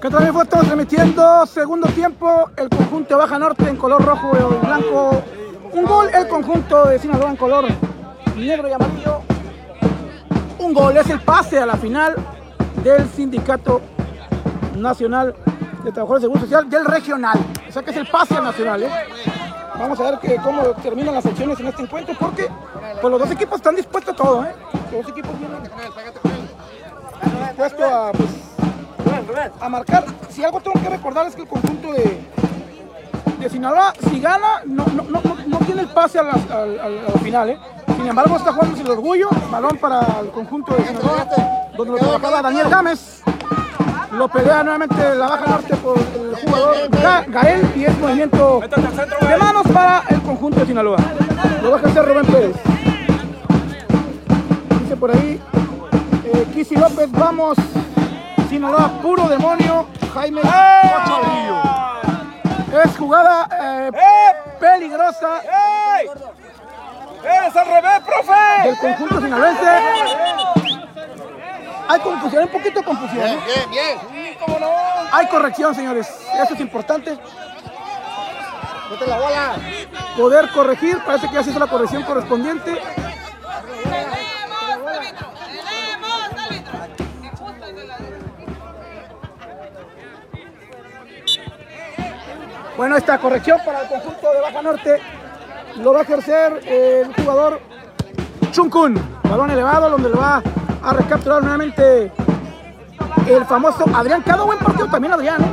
Que también fue, estamos transmitiendo segundo tiempo, el conjunto Baja Norte en color rojo y blanco. Un gol, el conjunto de Sinaloa en color negro y amarillo. Un gol, es el pase a la final del Sindicato Nacional de Trabajadores de Seguro Social del regional. O sea que es el pase al nacional. ¿eh? Vamos a ver que, cómo terminan las acciones en este encuentro porque pues, los dos equipos están dispuestos a todo. ¿eh? Los dos equipos vienen dispuestos a, pues, a marcar. Si algo tengo que recordar es que el conjunto de, de Sinaloa, si gana, no, no, no, no- no tiene el pase a la, al- al- a la final. ¿eh? Sin embargo, está jugando sin orgullo. Balón para el conjunto de Sinaloa, donde lo trabajaba Daniel Gámez. Lo pelea nuevamente la baja norte por el jugador Ga- Gael y es movimiento de manos para el conjunto de Sinaloa. Lo va a hacer Rubén Pérez. Dice por ahí eh, Kisi López, vamos. Sinaloa, puro demonio. Jaime. Es jugada eh, peligrosa ¡Es al revés, profe! del conjunto sinaloense. Hay confusión, hay un poquito de confusión. ¿eh? Bien, bien. ¿Cómo no? Hay corrección, señores. Eso es importante. Mete la bola. Poder corregir. Parece que ya se hizo la corrección correspondiente. Bueno, esta corrección para el conjunto de Baja Norte lo va a ejercer el jugador Chunkun. Balón elevado donde lo va a recapturar nuevamente el famoso Adrián. Cada buen partido también Adrián. ¿eh?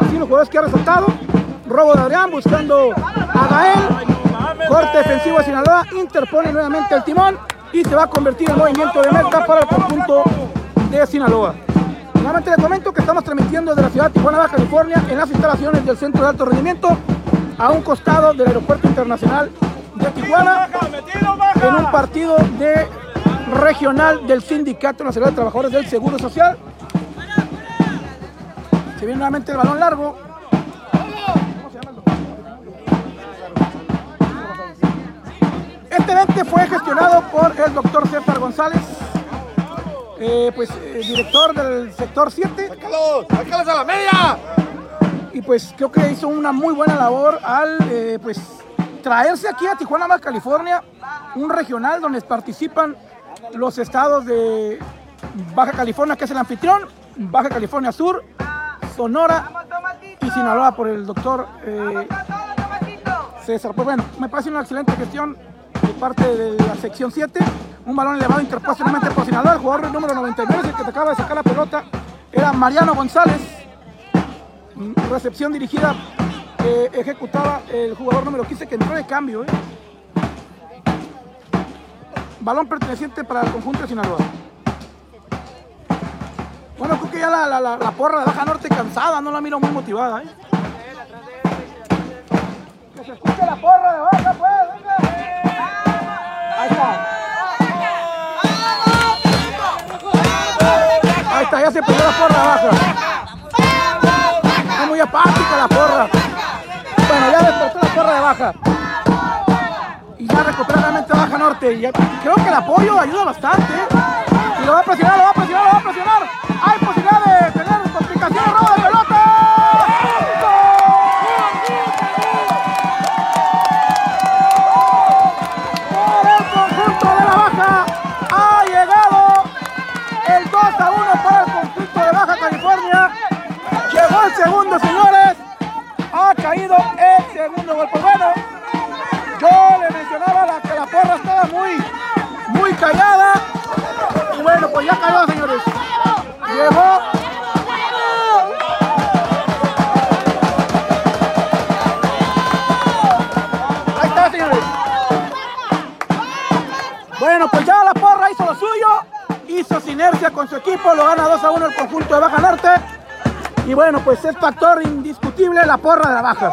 Así los jugadores que ha resaltado. Robo de Adrián buscando a Gael. Corte defensivo de Sinaloa. Interpone nuevamente el timón y se va a convertir en movimiento de meta para el conjunto de Sinaloa. Nuevamente les comento que estamos transmitiendo desde la ciudad de Tijuana, Baja California, en las instalaciones del Centro de Alto Rendimiento, a un costado del Aeropuerto Internacional de Tijuana, en un partido de regional del Sindicato Nacional de Trabajadores del Seguro Social. Se viene nuevamente el balón largo. Este evento fue gestionado por el doctor César González, eh, pues eh, director del sector 7 ¡Sácalos! ¡Sácalos a la media! y pues creo que hizo una muy buena labor al eh, pues traerse aquí a Tijuana, Baja California, un regional donde participan los estados de Baja California, que es el anfitrión, Baja California Sur, Sonora y Sinaloa por el doctor eh, César. Pues bueno, me parece una excelente gestión de parte de la sección 7. Un balón elevado interpuesto nuevamente por Sinaloa. El jugador número 99 es el que te acaba de sacar la pelota. Era Mariano González. Recepción dirigida que ejecutaba el jugador número 15 que entró de cambio. ¿eh? Balón perteneciente para el conjunto de Sinaloa. Bueno, creo que ya la, porra de Baja Norte cansada, no la miro muy motivada. ¿eh? Que se escuche la porra de Baja, pues. Ahí está. Se prendió la porra Baja. Está muy apática la porra. Bueno, ya despertó la porra de Baja. Y ya recupera nuevamente Baja Norte. Y creo que el apoyo ayuda bastante. Y lo va a presionar, lo va a presionar, lo va a presionar. Hay segundo gol. Pues bueno, yo le mencionaba la- que la porra estaba muy, muy callada. Y bueno, pues ya cayó, señores. Llegó. Bueno, pues ya la porra hizo lo suyo. Hizo sinergia con su equipo. Lo gana 2 a 1 el conjunto de Baja Norte. Y bueno, pues es factor indiscutible la porra de la Baja.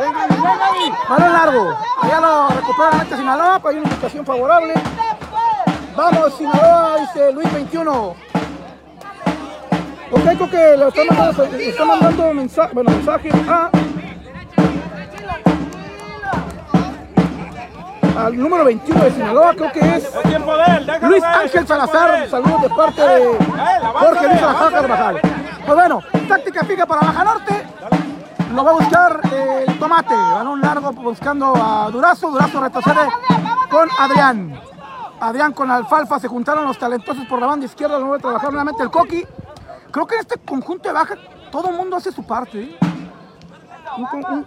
Balón largo. Allá lo recupera la meta Sinaloa, pues hay una indicación favorable. Vamos, Sinaloa, dice Luis 21. Ok, creo que le está mandando, le está mandando mensaje, bueno, mensajes a... Al número 21 de Sinaloa, creo que es Luis Ángel Salazar. Saludos de parte de Jorge Luis Salazar. Carvajal. Pues bueno, táctica fija para Baja Norte. Lo va a buscar el tomate. Balón largo buscando a Durazo. Durazo retrocede con Adrián. Adrián con Alfalfa se juntaron los talentosos por la banda izquierda. Lo a trabajar nuevamente el Coqui. Creo que en este conjunto de Baja todo el mundo hace su parte. ¿eh?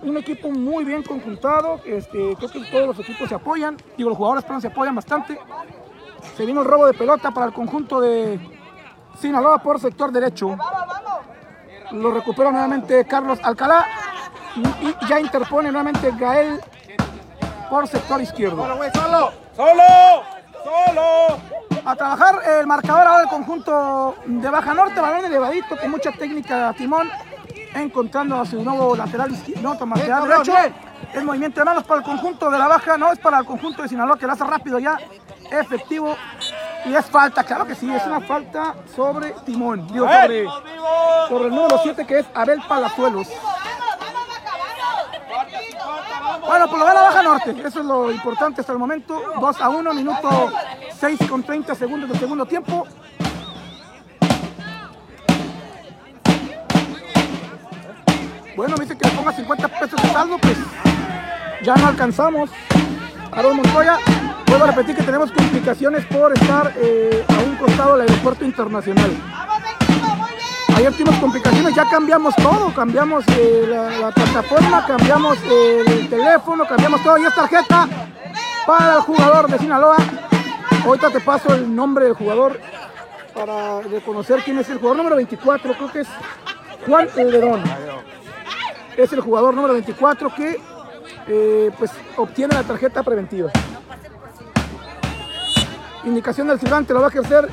Un, equipo muy bien conjuntado. Este, creo que todos los equipos se apoyan. Digo, los jugadores se apoyan bastante. Se vino el robo de pelota para el conjunto de Sinaloa por sector derecho. Lo recupera nuevamente Carlos Alcalá. Y, ya interpone nuevamente Gael por sector izquierdo. Solo, solo. ¡Solo! A trabajar el marcador ahora del conjunto de Baja Norte, balón elevadito con mucha técnica timón, encontrando a su nuevo lateral izquierdo, no, lateral derecho. El movimiento de manos para el conjunto de la Baja, no es para el conjunto de Sinaloa que lo hace rápido ya, efectivo. Y es falta, claro que sí, es una falta sobre Timón, digo, sobre, sobre el número 7 que es Abel Palazuelos. Bueno, pues lo gana Baja Norte, eso es lo importante hasta el momento. 2 a 1, minuto 6 con 30 segundos del segundo tiempo. Bueno, me dice que le ponga 50 pesos de saldo, pues ya no alcanzamos. Aaron Montoya, vuelvo a repetir que tenemos complicaciones por estar eh, a un costado del aeropuerto internacional. Ayer tuvimos complicaciones, ya cambiamos todo, cambiamos eh, la, la plataforma, cambiamos eh, el teléfono, cambiamos todo y es tarjeta para el jugador de Sinaloa. Ahorita te paso el nombre del jugador para reconocer quién es el jugador número 24, creo que es Juan Lerón. Es el jugador número 24 que pues obtiene la tarjeta preventiva. Indicación del silbante lo va a ejercer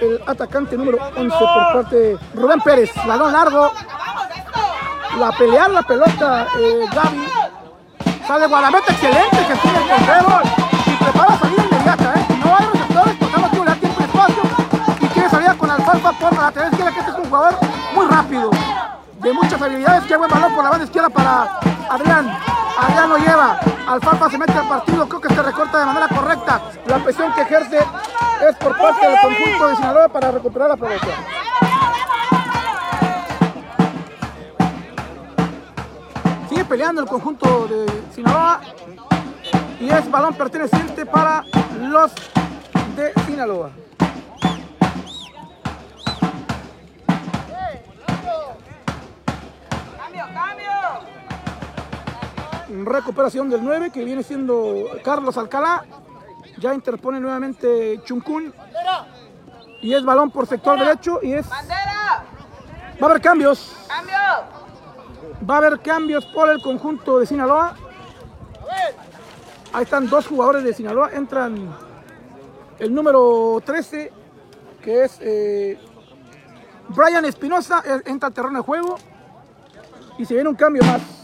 el atacante número 11 por parte de Rubén Pérez. Balón largo. La pelear la pelota eh, Gaby. Sale Guadameta, excelente que tiene el control. Y prepara salida inmediata. ¿eh? No hay receptores, porque no tiene tiempo y espacio. Y quiere salida con Alfalfa por la lateral izquierda, que este es un jugador muy rápido. De muchas habilidades. Qué buen balón por la banda izquierda para Adrián. Adrián lo lleva. Alfalfa se mete al partido. Creo que se recorta de manera correcta. La presión que ejerce es por parte del conjunto de Sinaloa para recuperar la pelota. Sigue peleando el conjunto de Sinaloa y es balón perteneciente para los de Sinaloa. Recuperación del 9 que viene siendo Carlos Alcalá. Ya interpone nuevamente Chuncún. Y es balón por sector derecho y es... Va a haber cambios. Va a haber cambios por el conjunto de Sinaloa. Ahí están dos jugadores de Sinaloa. Entran el número 13, que es eh, Brian Espinosa, entra al terreno de juego. Y se viene un cambio más.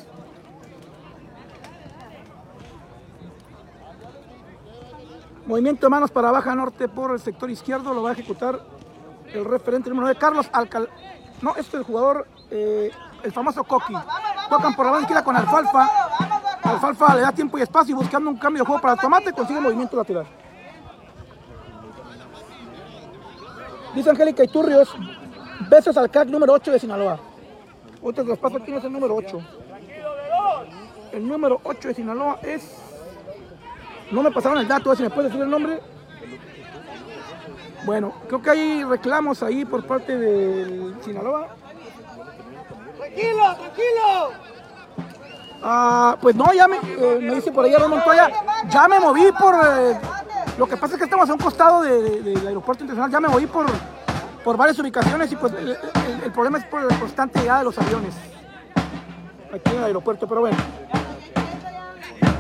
Movimiento de manos para Baja Norte por el sector izquierdo. Lo va a ejecutar el referente número 9, Carlos Alcal. No, este es el jugador, eh, el famoso Coqui. Tocan por la banda izquierda con Alfalfa. Alfalfa le da tiempo y espacio y buscando un cambio de juego para el tomate consigue movimiento lateral. Dice Angélica Iturrios, besos al CAC número 8 de Sinaloa. Otro que los paso aquí no es el número 8. El número 8 de Sinaloa es. No me pasaron el dato, si me puedes decir el nombre. Bueno, creo que hay reclamos ahí por parte del Sinaloa. Tranquilo, tranquilo. Ah, pues no, ya me, eh, me dice por ahí Aaron Montoya, ya me moví por... eh, lo que pasa es que estamos a un costado de- de- del aeropuerto internacional, ya me moví por, por varias ubicaciones y pues el, el- el problema es por la constante llegada de los aviones aquí en el aeropuerto, pero bueno.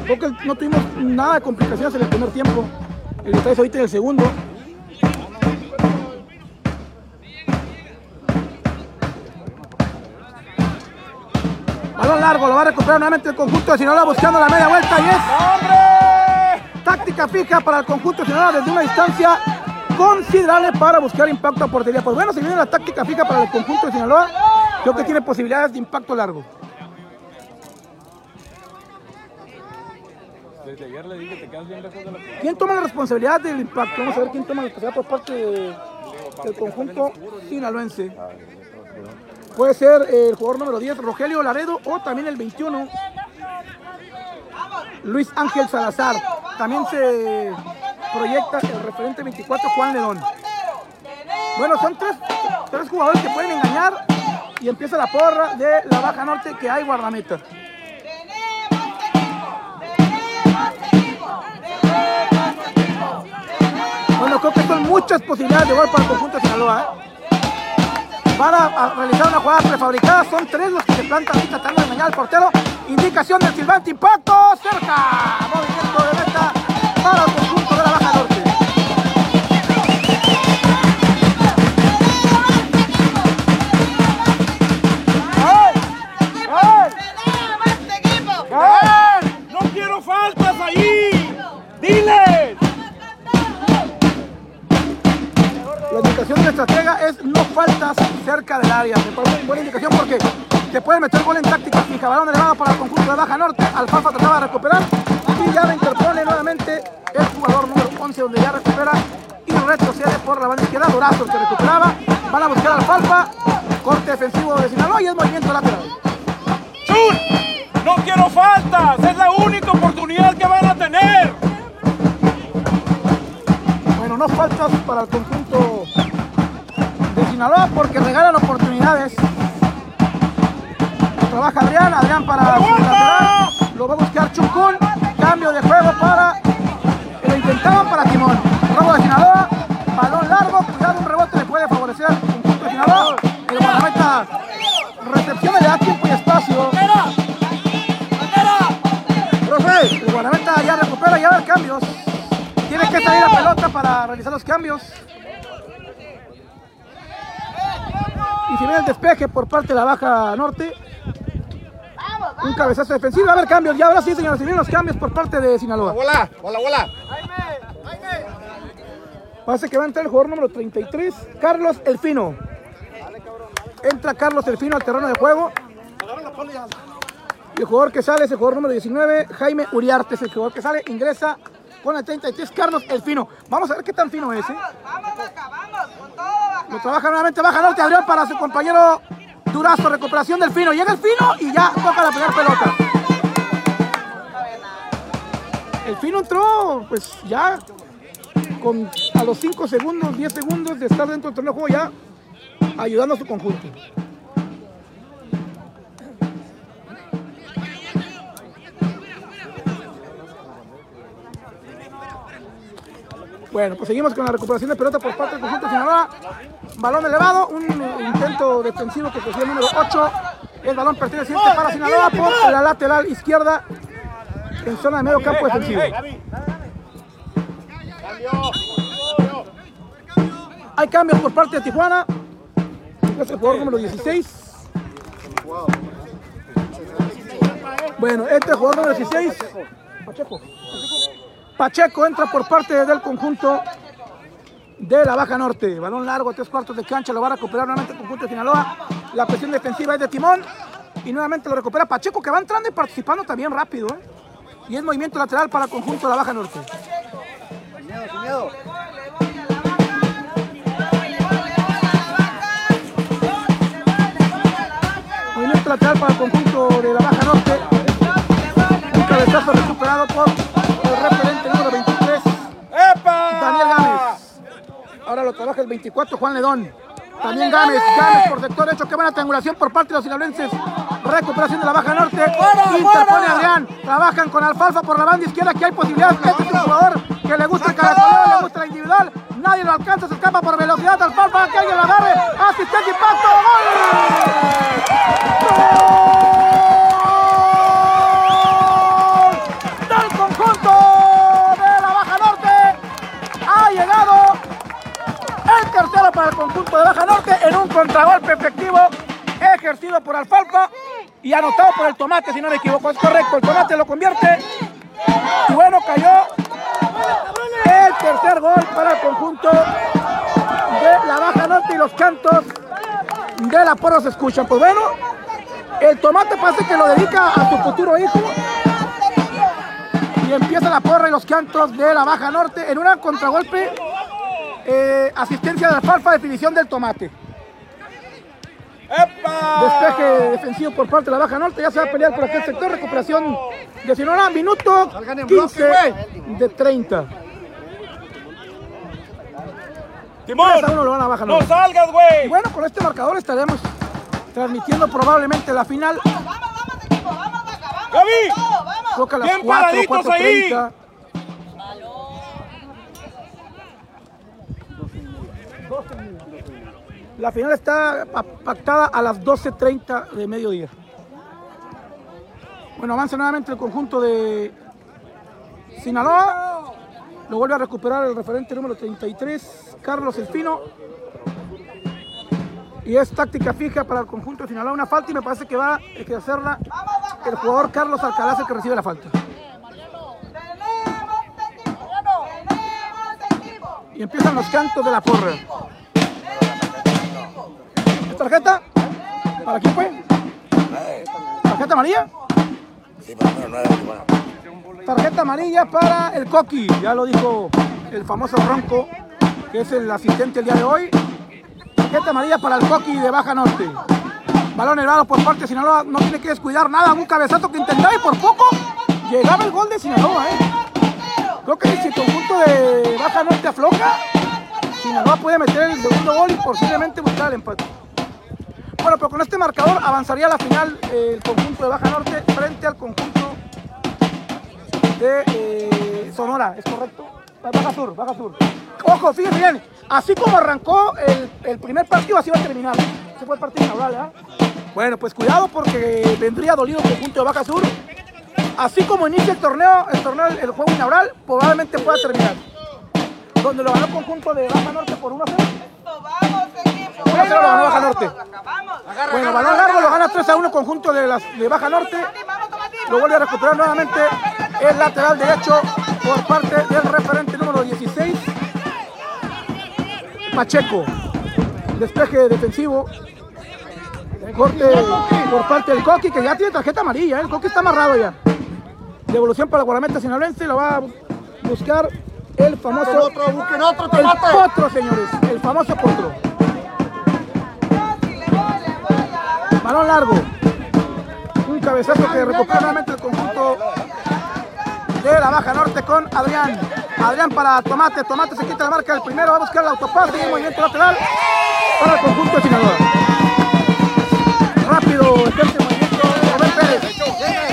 Creo que no tuvimos nada de complicaciones en el primer tiempo, el detalle es ahorita en el segundo. Balón largo, lo va a recuperar nuevamente el conjunto de Sinaloa buscando la media vuelta y es táctica fija para el conjunto de Sinaloa desde una distancia considerable para buscar impacto a portería. Pues bueno, se viene la táctica fija para el conjunto de Sinaloa. Creo que tiene posibilidades de impacto largo. ¿Quién toma la responsabilidad del impacto? Vamos a ver quién toma la responsabilidad por parte de... del conjunto sinaloense. Puede ser el jugador número 10, Rogelio Laredo, o también el 21, Luis Ángel Salazar. También se proyecta el referente 24, Juan León. Bueno, son tres, tres jugadores que pueden engañar y empieza la porra de la Baja Norte que hay guardameta. Creo que son muchas posibilidades de gol para el conjunto de Sinaloa. ¿eh? Van a, a realizar una jugada prefabricada. Son tres los que se plantan ahí tratando de engañar al portero. Indicación del silbante, impacto, cerca. Movimiento de meta para el conjunto de la Baja Norte. ¡Gael! ¡No quiero faltas ahí! ¡Diles! La indicación de la estratega es no faltas cerca del área. Me parece buena indicación porque te puede meter gol en táctica fija. Balón elevado para el conjunto de Baja Norte. Alfalfa trataba de recuperar y ya la interpone nuevamente el jugador número 11 donde ya recupera y retrocede por la banda izquierda. Durazo el que recuperaba. Van a buscar Alfalfa. Corte defensivo de Sinaloa y es movimiento lateral. ¡Chut! ¡No quiero faltas! ¡Es la única oportunidad que van a tener! Bueno, no faltas para el conjunto Sinaloa porque regalan oportunidades. Trabaja Adrián, Adrián para lateral. Lo va a buscar Chucún. Cambio de juego para. Lo intentaban para Timón. Robo de Sinaloa. Balón largo. Cuidado, un rebote le puede favorecer al conjunto de Sinaloa. El guardameta recepción le da tiempo y espacio. Profe, el guardameta ya recupera y va a haber cambios. Tiene que salir la pelota para realizar los cambios. Si viene el despeje por parte de la baja norte, un cabezazo defensivo. A haber cambios. Ya ahora sí, señores, si vienen los cambios por parte de Sinaloa. Bola, bola, bola. Parece que va a entrar el jugador número 33, Carlos Elfino. Entra Carlos Elfino al terreno de juego. Y el jugador que sale es el jugador número 19, Jaime Uriarte. Es el jugador que sale, ingresa con el 33, Carlos Elfino. Vamos a ver qué tan fino es. ¿eh? Lo trabaja nuevamente Baja Norte, Adrián para su compañero Durazo. Recuperación del Fino. Llega el Fino y ya toca la primera pelota. El Fino entró, pues ya con a los 5 segundos, 10 segundos de estar dentro del torneo de juego ya ayudando a su conjunto. Bueno, pues seguimos con la recuperación de pelota por parte del conjunto de Sinaloa. Balón elevado, un intento defensivo que cogió el número 8. El balón perteneciente para Sinaloa por la lateral izquierda en zona de medio campo defensivo. Hay cambios por parte de Tijuana. Es el jugador número 16. Bueno, este es el jugador número 16. Pacheco. Pacheco entra por parte del conjunto de la Baja Norte. Balón largo, tres cuartos de cancha, lo va a recuperar nuevamente el conjunto de Sinaloa. La presión defensiva es de Timón y nuevamente lo recupera Pacheco que va entrando y participando también rápido. ¿eh? Y es movimiento lateral para el conjunto de la Baja Norte. Movimiento lateral para el conjunto de la Baja Norte. Un cabezazo recuperado por el referente Ahora lo trabaja el 24, Juan Ledón. También Gámez, Gámez por sector derecho. Qué buena triangulación por parte de los sinaloenses. Recuperación de la Baja Norte. Interpone Adrián. Trabajan con Alfalfa por la banda izquierda. Que hay posibilidad. Este es un jugador que le gusta el caracoleo, le gusta la individual. Nadie lo alcanza, se escapa por velocidad. Alfalfa, que alguien lo agarre. Asistente impacto. ¡Gol! Baja Norte en un contragolpe efectivo ejercido por Alfalfa y anotado por el Tomate, si no me equivoco. Es correcto, el Tomate lo convierte. Y bueno, cayó el tercer gol para el conjunto de la Baja Norte y los cantos de la porra se escuchan. Pues bueno, el Tomate parece que lo dedica a su futuro hijo. Y empieza la porra y los cantos de la Baja Norte en un contragolpe Eh, asistencia de alfalfa, definición del tomate. ¡Epa! Despeje defensivo por parte de la Baja Norte. Ya se va a pelear por aquel sector. Recuperación de Sinaloa. Minuto Salgan en 15 bloque, de 30. Timón, 3 a 1 lo van a Baja no Norte. salgas, Y güey. bueno, con este marcador estaremos transmitiendo probablemente la final. Gaby, Creo que a las Bien 4, paraditos ahí. 4.30. La final está pa- pactada a las 12.30 de mediodía. Bueno, avanza nuevamente el conjunto de Sinaloa. Lo vuelve a recuperar el referente número 33, Carlos Elfino. Y es táctica fija para el conjunto de Sinaloa. Una falta y me parece que va a ejercerla el jugador Carlos Alcalá, que recibe la falta. Y empiezan los cantos de la porra. ¿Es tarjeta? ¿Para quién fue? ¿Tarjeta amarilla? Sí, nueve, bueno. Tarjeta amarilla para el Coqui. Ya lo dijo el famoso Ronco, que es el asistente el día de hoy. Tarjeta amarilla para el Coqui de Baja Norte. Balón elevado por parte de Sinaloa. No tiene que descuidar nada. Un cabezazo que intentaba y por poco llegaba el gol de Sinaloa. ¿eh? Creo que si el conjunto de Baja Norte afloja, Sinaloa puede meter el segundo gol y posiblemente buscar el empate. Bueno, pero con este marcador avanzaría a la final el conjunto de Baja Norte frente al conjunto de eh, Sonora, ¿es correcto? Baja Sur, Baja Sur. Ojo, fíjense bien, así como arrancó el, el primer partido, así va a terminar. Ese fue el partido inaugural, ¿verdad? Bueno, pues cuidado porque vendría dolido el conjunto de Baja Sur. Así como inicia el torneo, el torneo, el juego inaugural, probablemente pueda terminar. Donde lo ganó el conjunto de Baja Norte por 1 a 0. Vamos, equipo. 1 a 0 lo ganó Baja Norte. Bueno, balón largo lo gana 3 a 1 conjunto de, las, de Baja Norte. Lo vuelve a recuperar nuevamente el lateral derecho por parte del referente número 16, Pacheco. Despeje defensivo. Corte por parte del Coqui, que ya tiene tarjeta amarilla. ¿eh? El Coqui está amarrado ya. Devolución para la guardameta sinaloense. Lo va a buscar el famoso. Busquen otro, busquen otro, El tomate. potro, señores. El famoso potro. Balón largo. Un cabezazo que recupera nuevamente el conjunto de la Baja Norte con Adrián. Adrián para Tomate. Tomate se quita la marca del primero. Va a buscar el autopase y un movimiento lateral para el conjunto de Sinaloa. Rápido, el movimiento Rubén Pérez.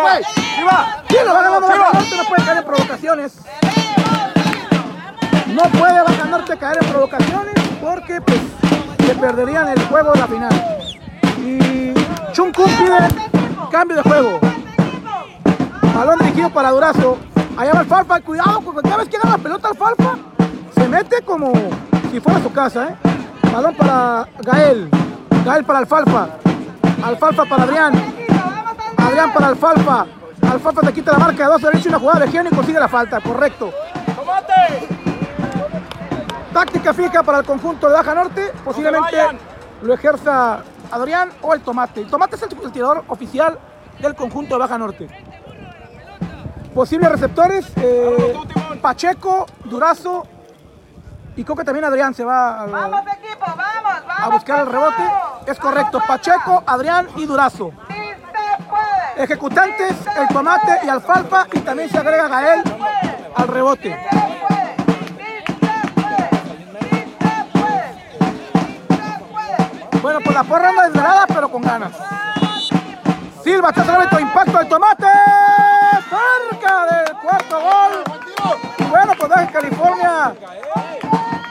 Güey. No puede caer en provocaciones. No puede Baja Norte caer en provocaciones porque pues, se perderían el juego de la final. Y Chuncún pide cambio de juego. Balón dirigido para Durazo. Allá va Alfalfa, cuidado, porque cada vez que gana la pelota Alfalfa, se mete como si fuera su casa, ¿eh? Balón para Gael. Gael para Alfalfa. Alfalfa para Adrián. Adrián para Alfalfa. Alfalfa te quita la marca de dos derechos y una jugada de y consigue la falta, correcto. ¡Tomate! Táctica fija para el conjunto de Baja Norte. Posiblemente lo ejerza Adrián o el Tomate. El Tomate es el, tirador oficial del conjunto de Baja Norte. Posibles receptores, eh. Pacheco, Durazo y creo que también Adrián se va a, Vamos, equipo. Vamos, vamos. a buscar el rebote. Es correcto, Pacheco, Adrián y Durazo. Ejecutantes, el Tomate y Alfalfa y también se agrega Gael al rebote. Bueno, pues la porra anda desvelada, pero con ganas. Silva, está árbitro, impacto del tomate. Cerca del cuarto gol. Bueno, pues Baja California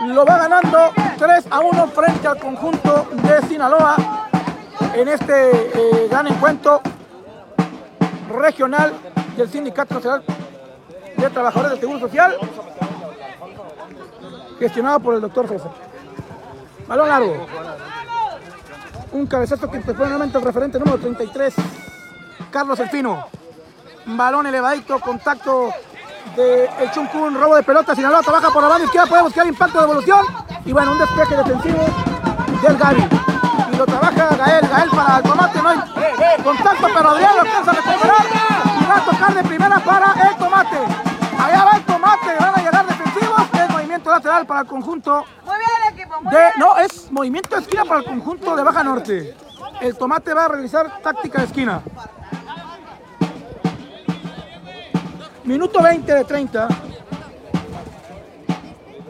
lo va ganando 3 a 1 frente al conjunto de Sinaloa en este eh, gran encuentro regional del Sindicato Nacional de Trabajadores del Seguro Social, gestionado por el doctor César. Balón largo. Un cabezazo que interpone nuevamente el referente número 33, Carlos Elfino. Balón elevadito, contacto de el Chuncún, robo de pelota, Sinaloa trabaja por la banda izquierda, puede buscar impacto de evolución. Y bueno, un despeje defensivo del Gaby. Lo trabaja Gael, Gael para el tomate, no hay contacto, pero Adrián lo alcanza a recuperar y va a tocar de primera para el tomate. Allá va el tomate, van a llegar defensivos, es movimiento lateral para el conjunto Muy bien, equipo. Muy de, bien. no, es movimiento de esquina para el conjunto de Baja Norte. El tomate va a realizar táctica de esquina. Minuto 20 de 30.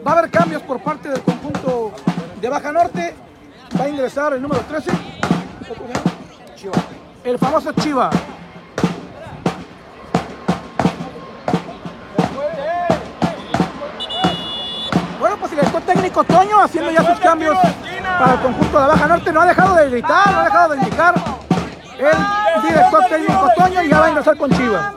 Va a haber cambios por parte del conjunto de Baja Norte. Va a ingresar el número 13. El famoso Chiva. Bueno, pues el director técnico Toño haciendo ya sus cambios para el conjunto de Baja Norte. No ha dejado de gritar, no ha dejado de indicar. El director técnico Toño ya va a ingresar con Chivas.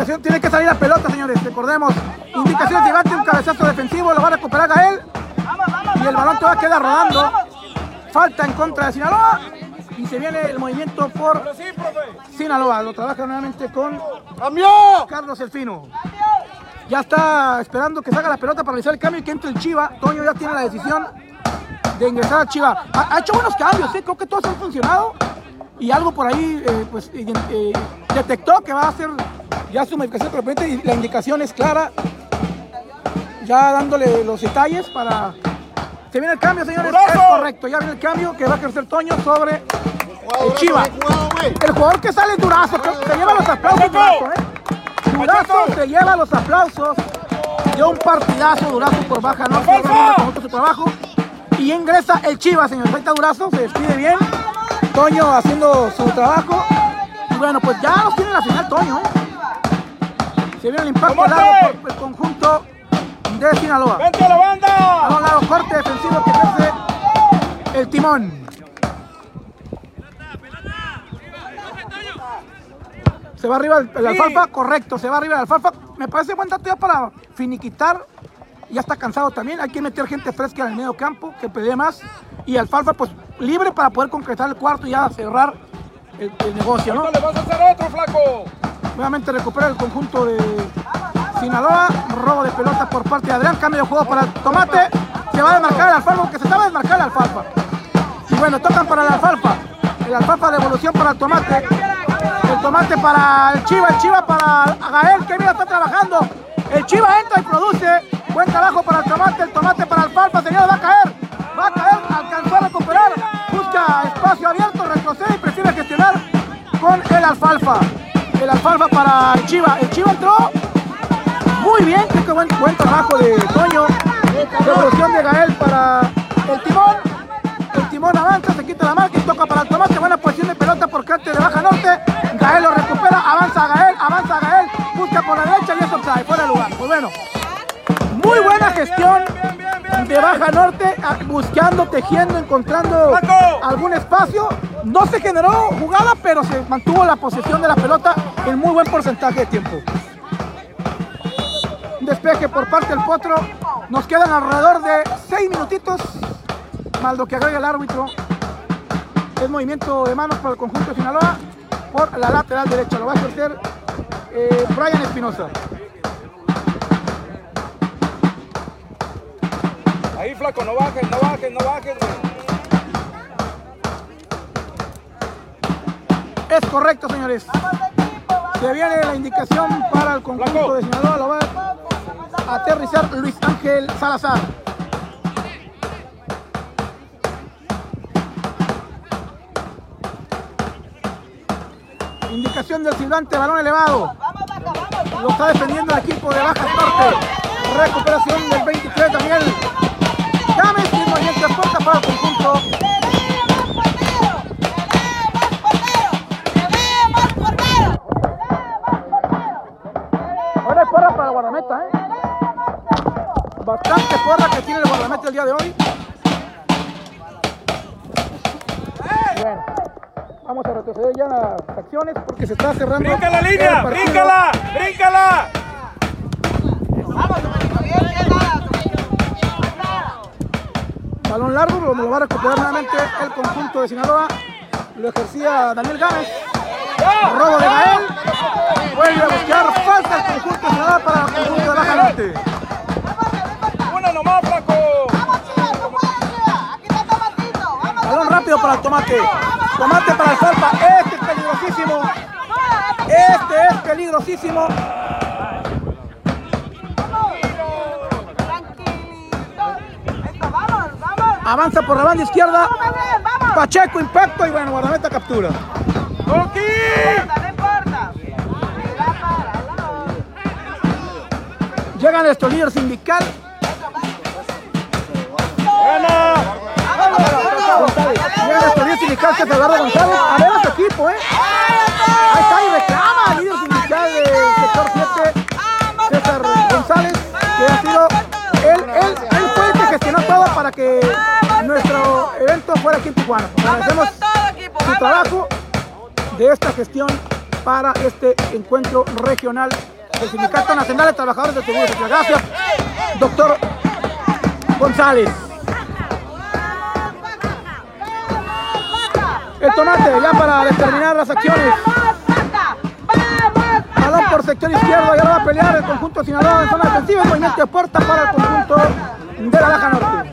Indicación, tiene que salir la pelota, señores, recordemos. Indicación, si bate un cabezazo defensivo, lo va a recuperar Gael. Y el balón te va a quedar rodando. Falta en contra de Sinaloa. Y se viene el movimiento por. Sinaloa. Lo trabaja nuevamente con. Carlos Elfino. Ya está esperando que salga la pelota para realizar el cambio y que entre el Chiva. Toño ya tiene la decisión de ingresar al Chiva. Ha, ha hecho buenos cambios, ¿eh? creo que todos han funcionado. Y algo por ahí eh, pues, eh, eh, detectó que va a hacer ya su modificación correspondiente y la indicación es clara. Ya dándole los detalles para... Se viene el cambio, señores. Es correcto, ya viene el cambio que va a ejercer Toño sobre el Chiva. El jugador que sale es Durazo, se lleva los aplausos Durazo, ¿eh? Durazo se lleva los aplausos. Dio un partidazo Durazo por baja, no se su trabajo. Y ingresa el Chivas, señor. Ahí está Durazo, se despide bien. Toño haciendo su trabajo. Y bueno, pues ya nos tiene la final Toño, ¿eh? Se viene el impacto largo por el conjunto de Sinaloa. ¡Vente a la banda! A un lado corte defensivo que ejerce el timón. Se va arriba el, el alfalfa, correcto, se va arriba el alfalfa. Me parece buen dato ya para finiquitar. Ya está cansado también. Hay que meter gente fresca en el medio campo que pelee más. Y alfalfa, pues libre para poder concretar el cuarto y ya cerrar el, el negocio, ¿no? Le vas a hacer otro, flaco. Nuevamente recupera el conjunto de Sinaloa. Robo de pelota por parte de Adrián. Cambio de juego para el tomate. Se va a desmarcar el alfalfa porque se estaba a desmarcar el alfalfa. Y bueno, tocan para el alfalfa. El alfalfa de evolución para el tomate. El tomate para el chiva. El chiva para Gael que mira está trabajando. El chiva entra y produce. Buen trabajo para el tomate. El tomate para el alfalfa. Señor, va a caer. Va a caer. Alcanzó a recuperar. Busca espacio abierto. Con el alfalfa. El alfalfa para el Chiva. El Chiva entró muy bien. Creo que buen, buen trabajo de Toño. Devolución de Gael para el timón. El timón avanza, se quita la marca y toca para el tomate. Buena posición de pelota por parte de Baja Norte. Gael lo recupera. Avanza Gael, avanza Gael. Busca por la derecha y eso trae fuera de lugar. Pues bueno, muy buena gestión de Baja Norte, buscando, tejiendo, encontrando algún espacio. No se generó jugada, pero se mantuvo la posesión de la pelota en muy buen porcentaje de tiempo. Un despeje por parte del Potro. Nos quedan alrededor de 6 minutitos, más lo que agrega el árbitro. Es movimiento de manos para el conjunto de Sinaloa por la lateral derecha. Lo va a ejercer eh, Brian Espinosa. Ahí, flaco, no bajes, no bajes, no bajes. Es correcto, señores. Se viene la indicación para el conjunto Flaco. de Sinaloa. Lo va a aterrizar Luis Ángel Salazar. Indicación del silbante, balón elevado. Lo está defendiendo el equipo de Baja Norte. Recuperación del 23 Daniel Y movimiento para el conjunto. Ahora es para el guardameta, ¿eh? Bastante que tiene el guardameta el día de hoy. Bueno, vamos a retroceder ya las acciones porque se está cerrando. ¡Brinca la el línea! ¡Bríncala! ¡Bríncala! Balón largo, lo, lo va a recuperar nuevamente el conjunto de Sinaloa. Lo ejercía Daniel Gámez. Robo de Gael. Vuelve a buscar falta el conjunto de Sinaloa para el conjunto de Baja Norte. Dale nomás, flaco. Vamos, Chivas, no puedes, Chivas. Aquí está Tomatito. Vamos, Balón rápido para el tomate. Tomate para el Salpa. Este es peligrosísimo. Este es peligrosísimo. Avanza por la banda izquierda. Pacheco, impacto y bueno, guardameta captura. Lado. Llega nuestro líder sindical. González. Llega nuestro líder sindical, César Eduardo González. A ver a su equipo, ¿eh? Ahí está y reclama fuera aquí en Tijuana. Agradecemos su trabajo de esta gestión para este encuentro regional del Sindicato Nacional de Trabajadores del Seguro Social. Gracias, doctor González. El tomate ya para determinar las acciones. Balón por sector izquierdo y ahora va a pelear el conjunto de Sinaloa en zona defensiva. Movimiento de puerta para el conjunto de la Baja Norte.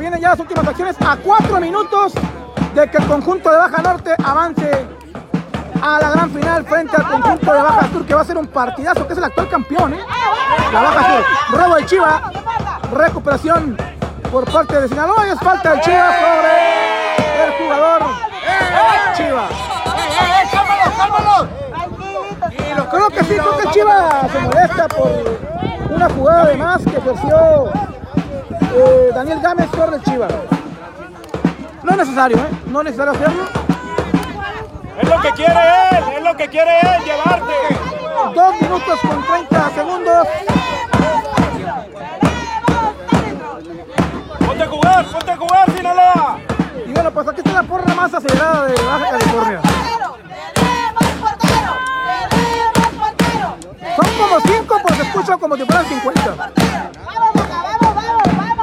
Vienen ya las últimas acciones a cuatro minutos de que el conjunto de Baja Norte avance a la gran final frente al conjunto de Baja Sur, que va a ser un partidazo, que es el actual campeón, ¿eh? La Baja Sur. Robo del Chiva, recuperación por parte de Sinaloa y es falta del Chiva sobre el jugador Chiva. Creo que sí, creo que Chiva se molesta por una jugada de más que ejerció eh, Daniel Gámez sobre el Chiva. No es necesario, ¿eh? No es necesario hacerlo. Es lo que quiere él, es lo que quiere él, llevarte. Dos minutos con 30 segundos. Ponte a jugar, ponte a jugar, Sinaloa. Y bueno, pues aquí está la porra más acelerada de Baja California. Son como 5 porque se escucha como si fueran 50.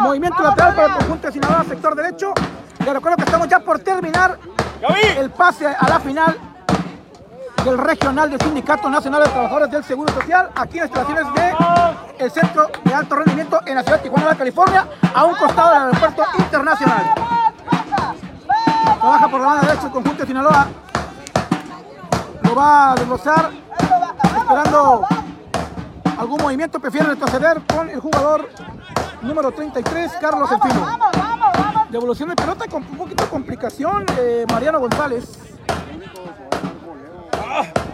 Movimiento lateral para el conjunto de Sinaloa, sector derecho. Les recuerdo que estamos ya por terminar el pase a la final del regional del Sindicato Nacional de Trabajadores del Seguro Social, aquí en las instalaciones de el Centro de Alto Rendimiento en la ciudad de Tijuana, Baja California, a un costado del aeropuerto internacional. Trabaja por la banda derecha el conjunto de Sinaloa. Lo va a desglosar, esperando algún movimiento. Prefiere retroceder con el jugador número 33, Carlos Enfino. Devolución de pelota con un poquito de complicación, eh, Mariano González.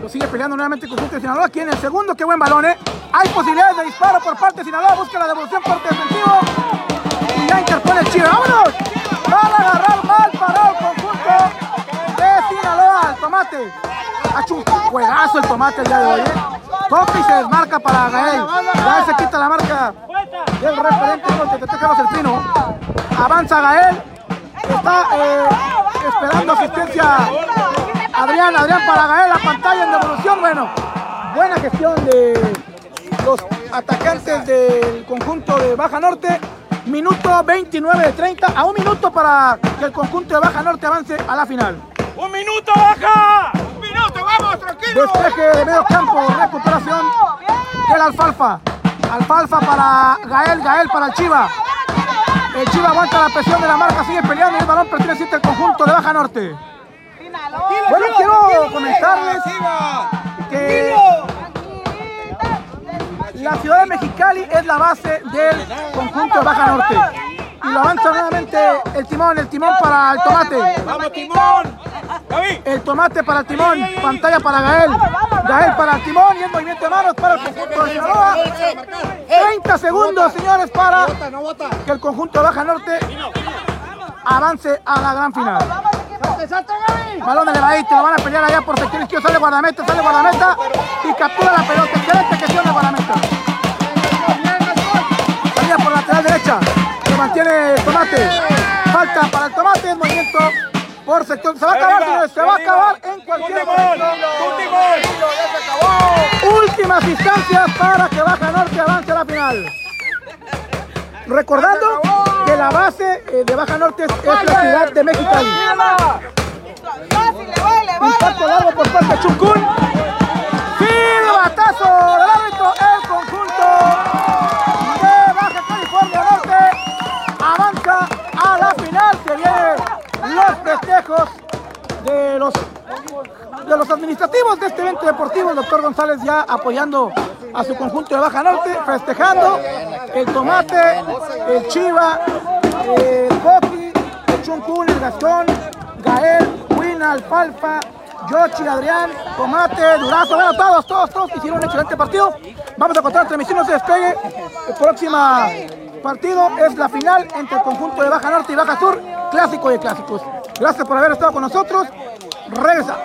Lo sigue peleando nuevamente con de Sinaloa. Aquí en el segundo, qué buen balón, ¿eh? Hay posibilidades de disparo por parte de Sinaloa. Busca la devolución por defensivo. Y ya interpone el Chile. ¡Vámonos! Van a agarrar mal parado el conjunto de Sinaloa. El tomate. Ha hecho un juegazo el tomate el día de hoy, ¿eh? Toca y se desmarca para Gael. Gael se quita la marca del referente con que Carlos el Pino. Avanza Gael. Está eh, esperando asistencia Adrián, Adrián para Gael, la pantalla en devolución. Bueno, buena gestión de los atacantes del conjunto de Baja Norte. Minuto 29 de 30, a un minuto para que el conjunto de Baja Norte avance a la final. un minuto, baja. Un minuto, vamos, tranquilo. Despeje de medio campo, recuperación del Alfalfa. Alfalfa para Gael, Gael para el Chiva. El Chiva aguanta la presión de la marca, sigue peleando y el balón pertenece al conjunto de Baja Norte. Bueno, quiero comentarles que la ciudad de Mexicali es la base del conjunto de Baja Norte. Y lo avanza nuevamente el timón, el timón para el tomate. Vamos, Timón. El tomate para el timón, pantalla para Gael. Gael para el timón y el movimiento de manos para el conjunto de Sinaloa. 30 segundos, señores, para que el conjunto de Baja Norte avance a la gran final. Balón elevadito, lo van a pelear allá por sector izquierdo, sale guardameta, sale guardameta y captura la pelota. Excelente gestión de guardameta. Salida por lateral derecha, se mantiene el tomate. Falta para el tomate, el movimiento por sector. Se va a acabar, señores, se va a acabar en cualquier momento. Últimas instancias para que Baja Norte avance a la final. Recordando que la base eh, de Baja Norte es, es la ciudad de Mexicali. le vale, vale. Impacto largo por parte de Chuncún. Del árbitro. El conjunto los festejos de los, de los administrativos de este evento deportivo. El doctor González ya apoyando a su conjunto de Baja Norte, festejando el tomate, el chiva, el coqui, el chuncún, el gastón, Gael, Wina, Alfalfa, Yoshi, Adrián, Tomate, Durazo, bueno, todos, todos, todos hicieron un excelente partido. Vamos a contar transmisión, no se despegue. El próximo partido es la final entre el conjunto de Baja Norte y Baja Sur, clásico de clásicos. Gracias por haber estado con nosotros. Regresa.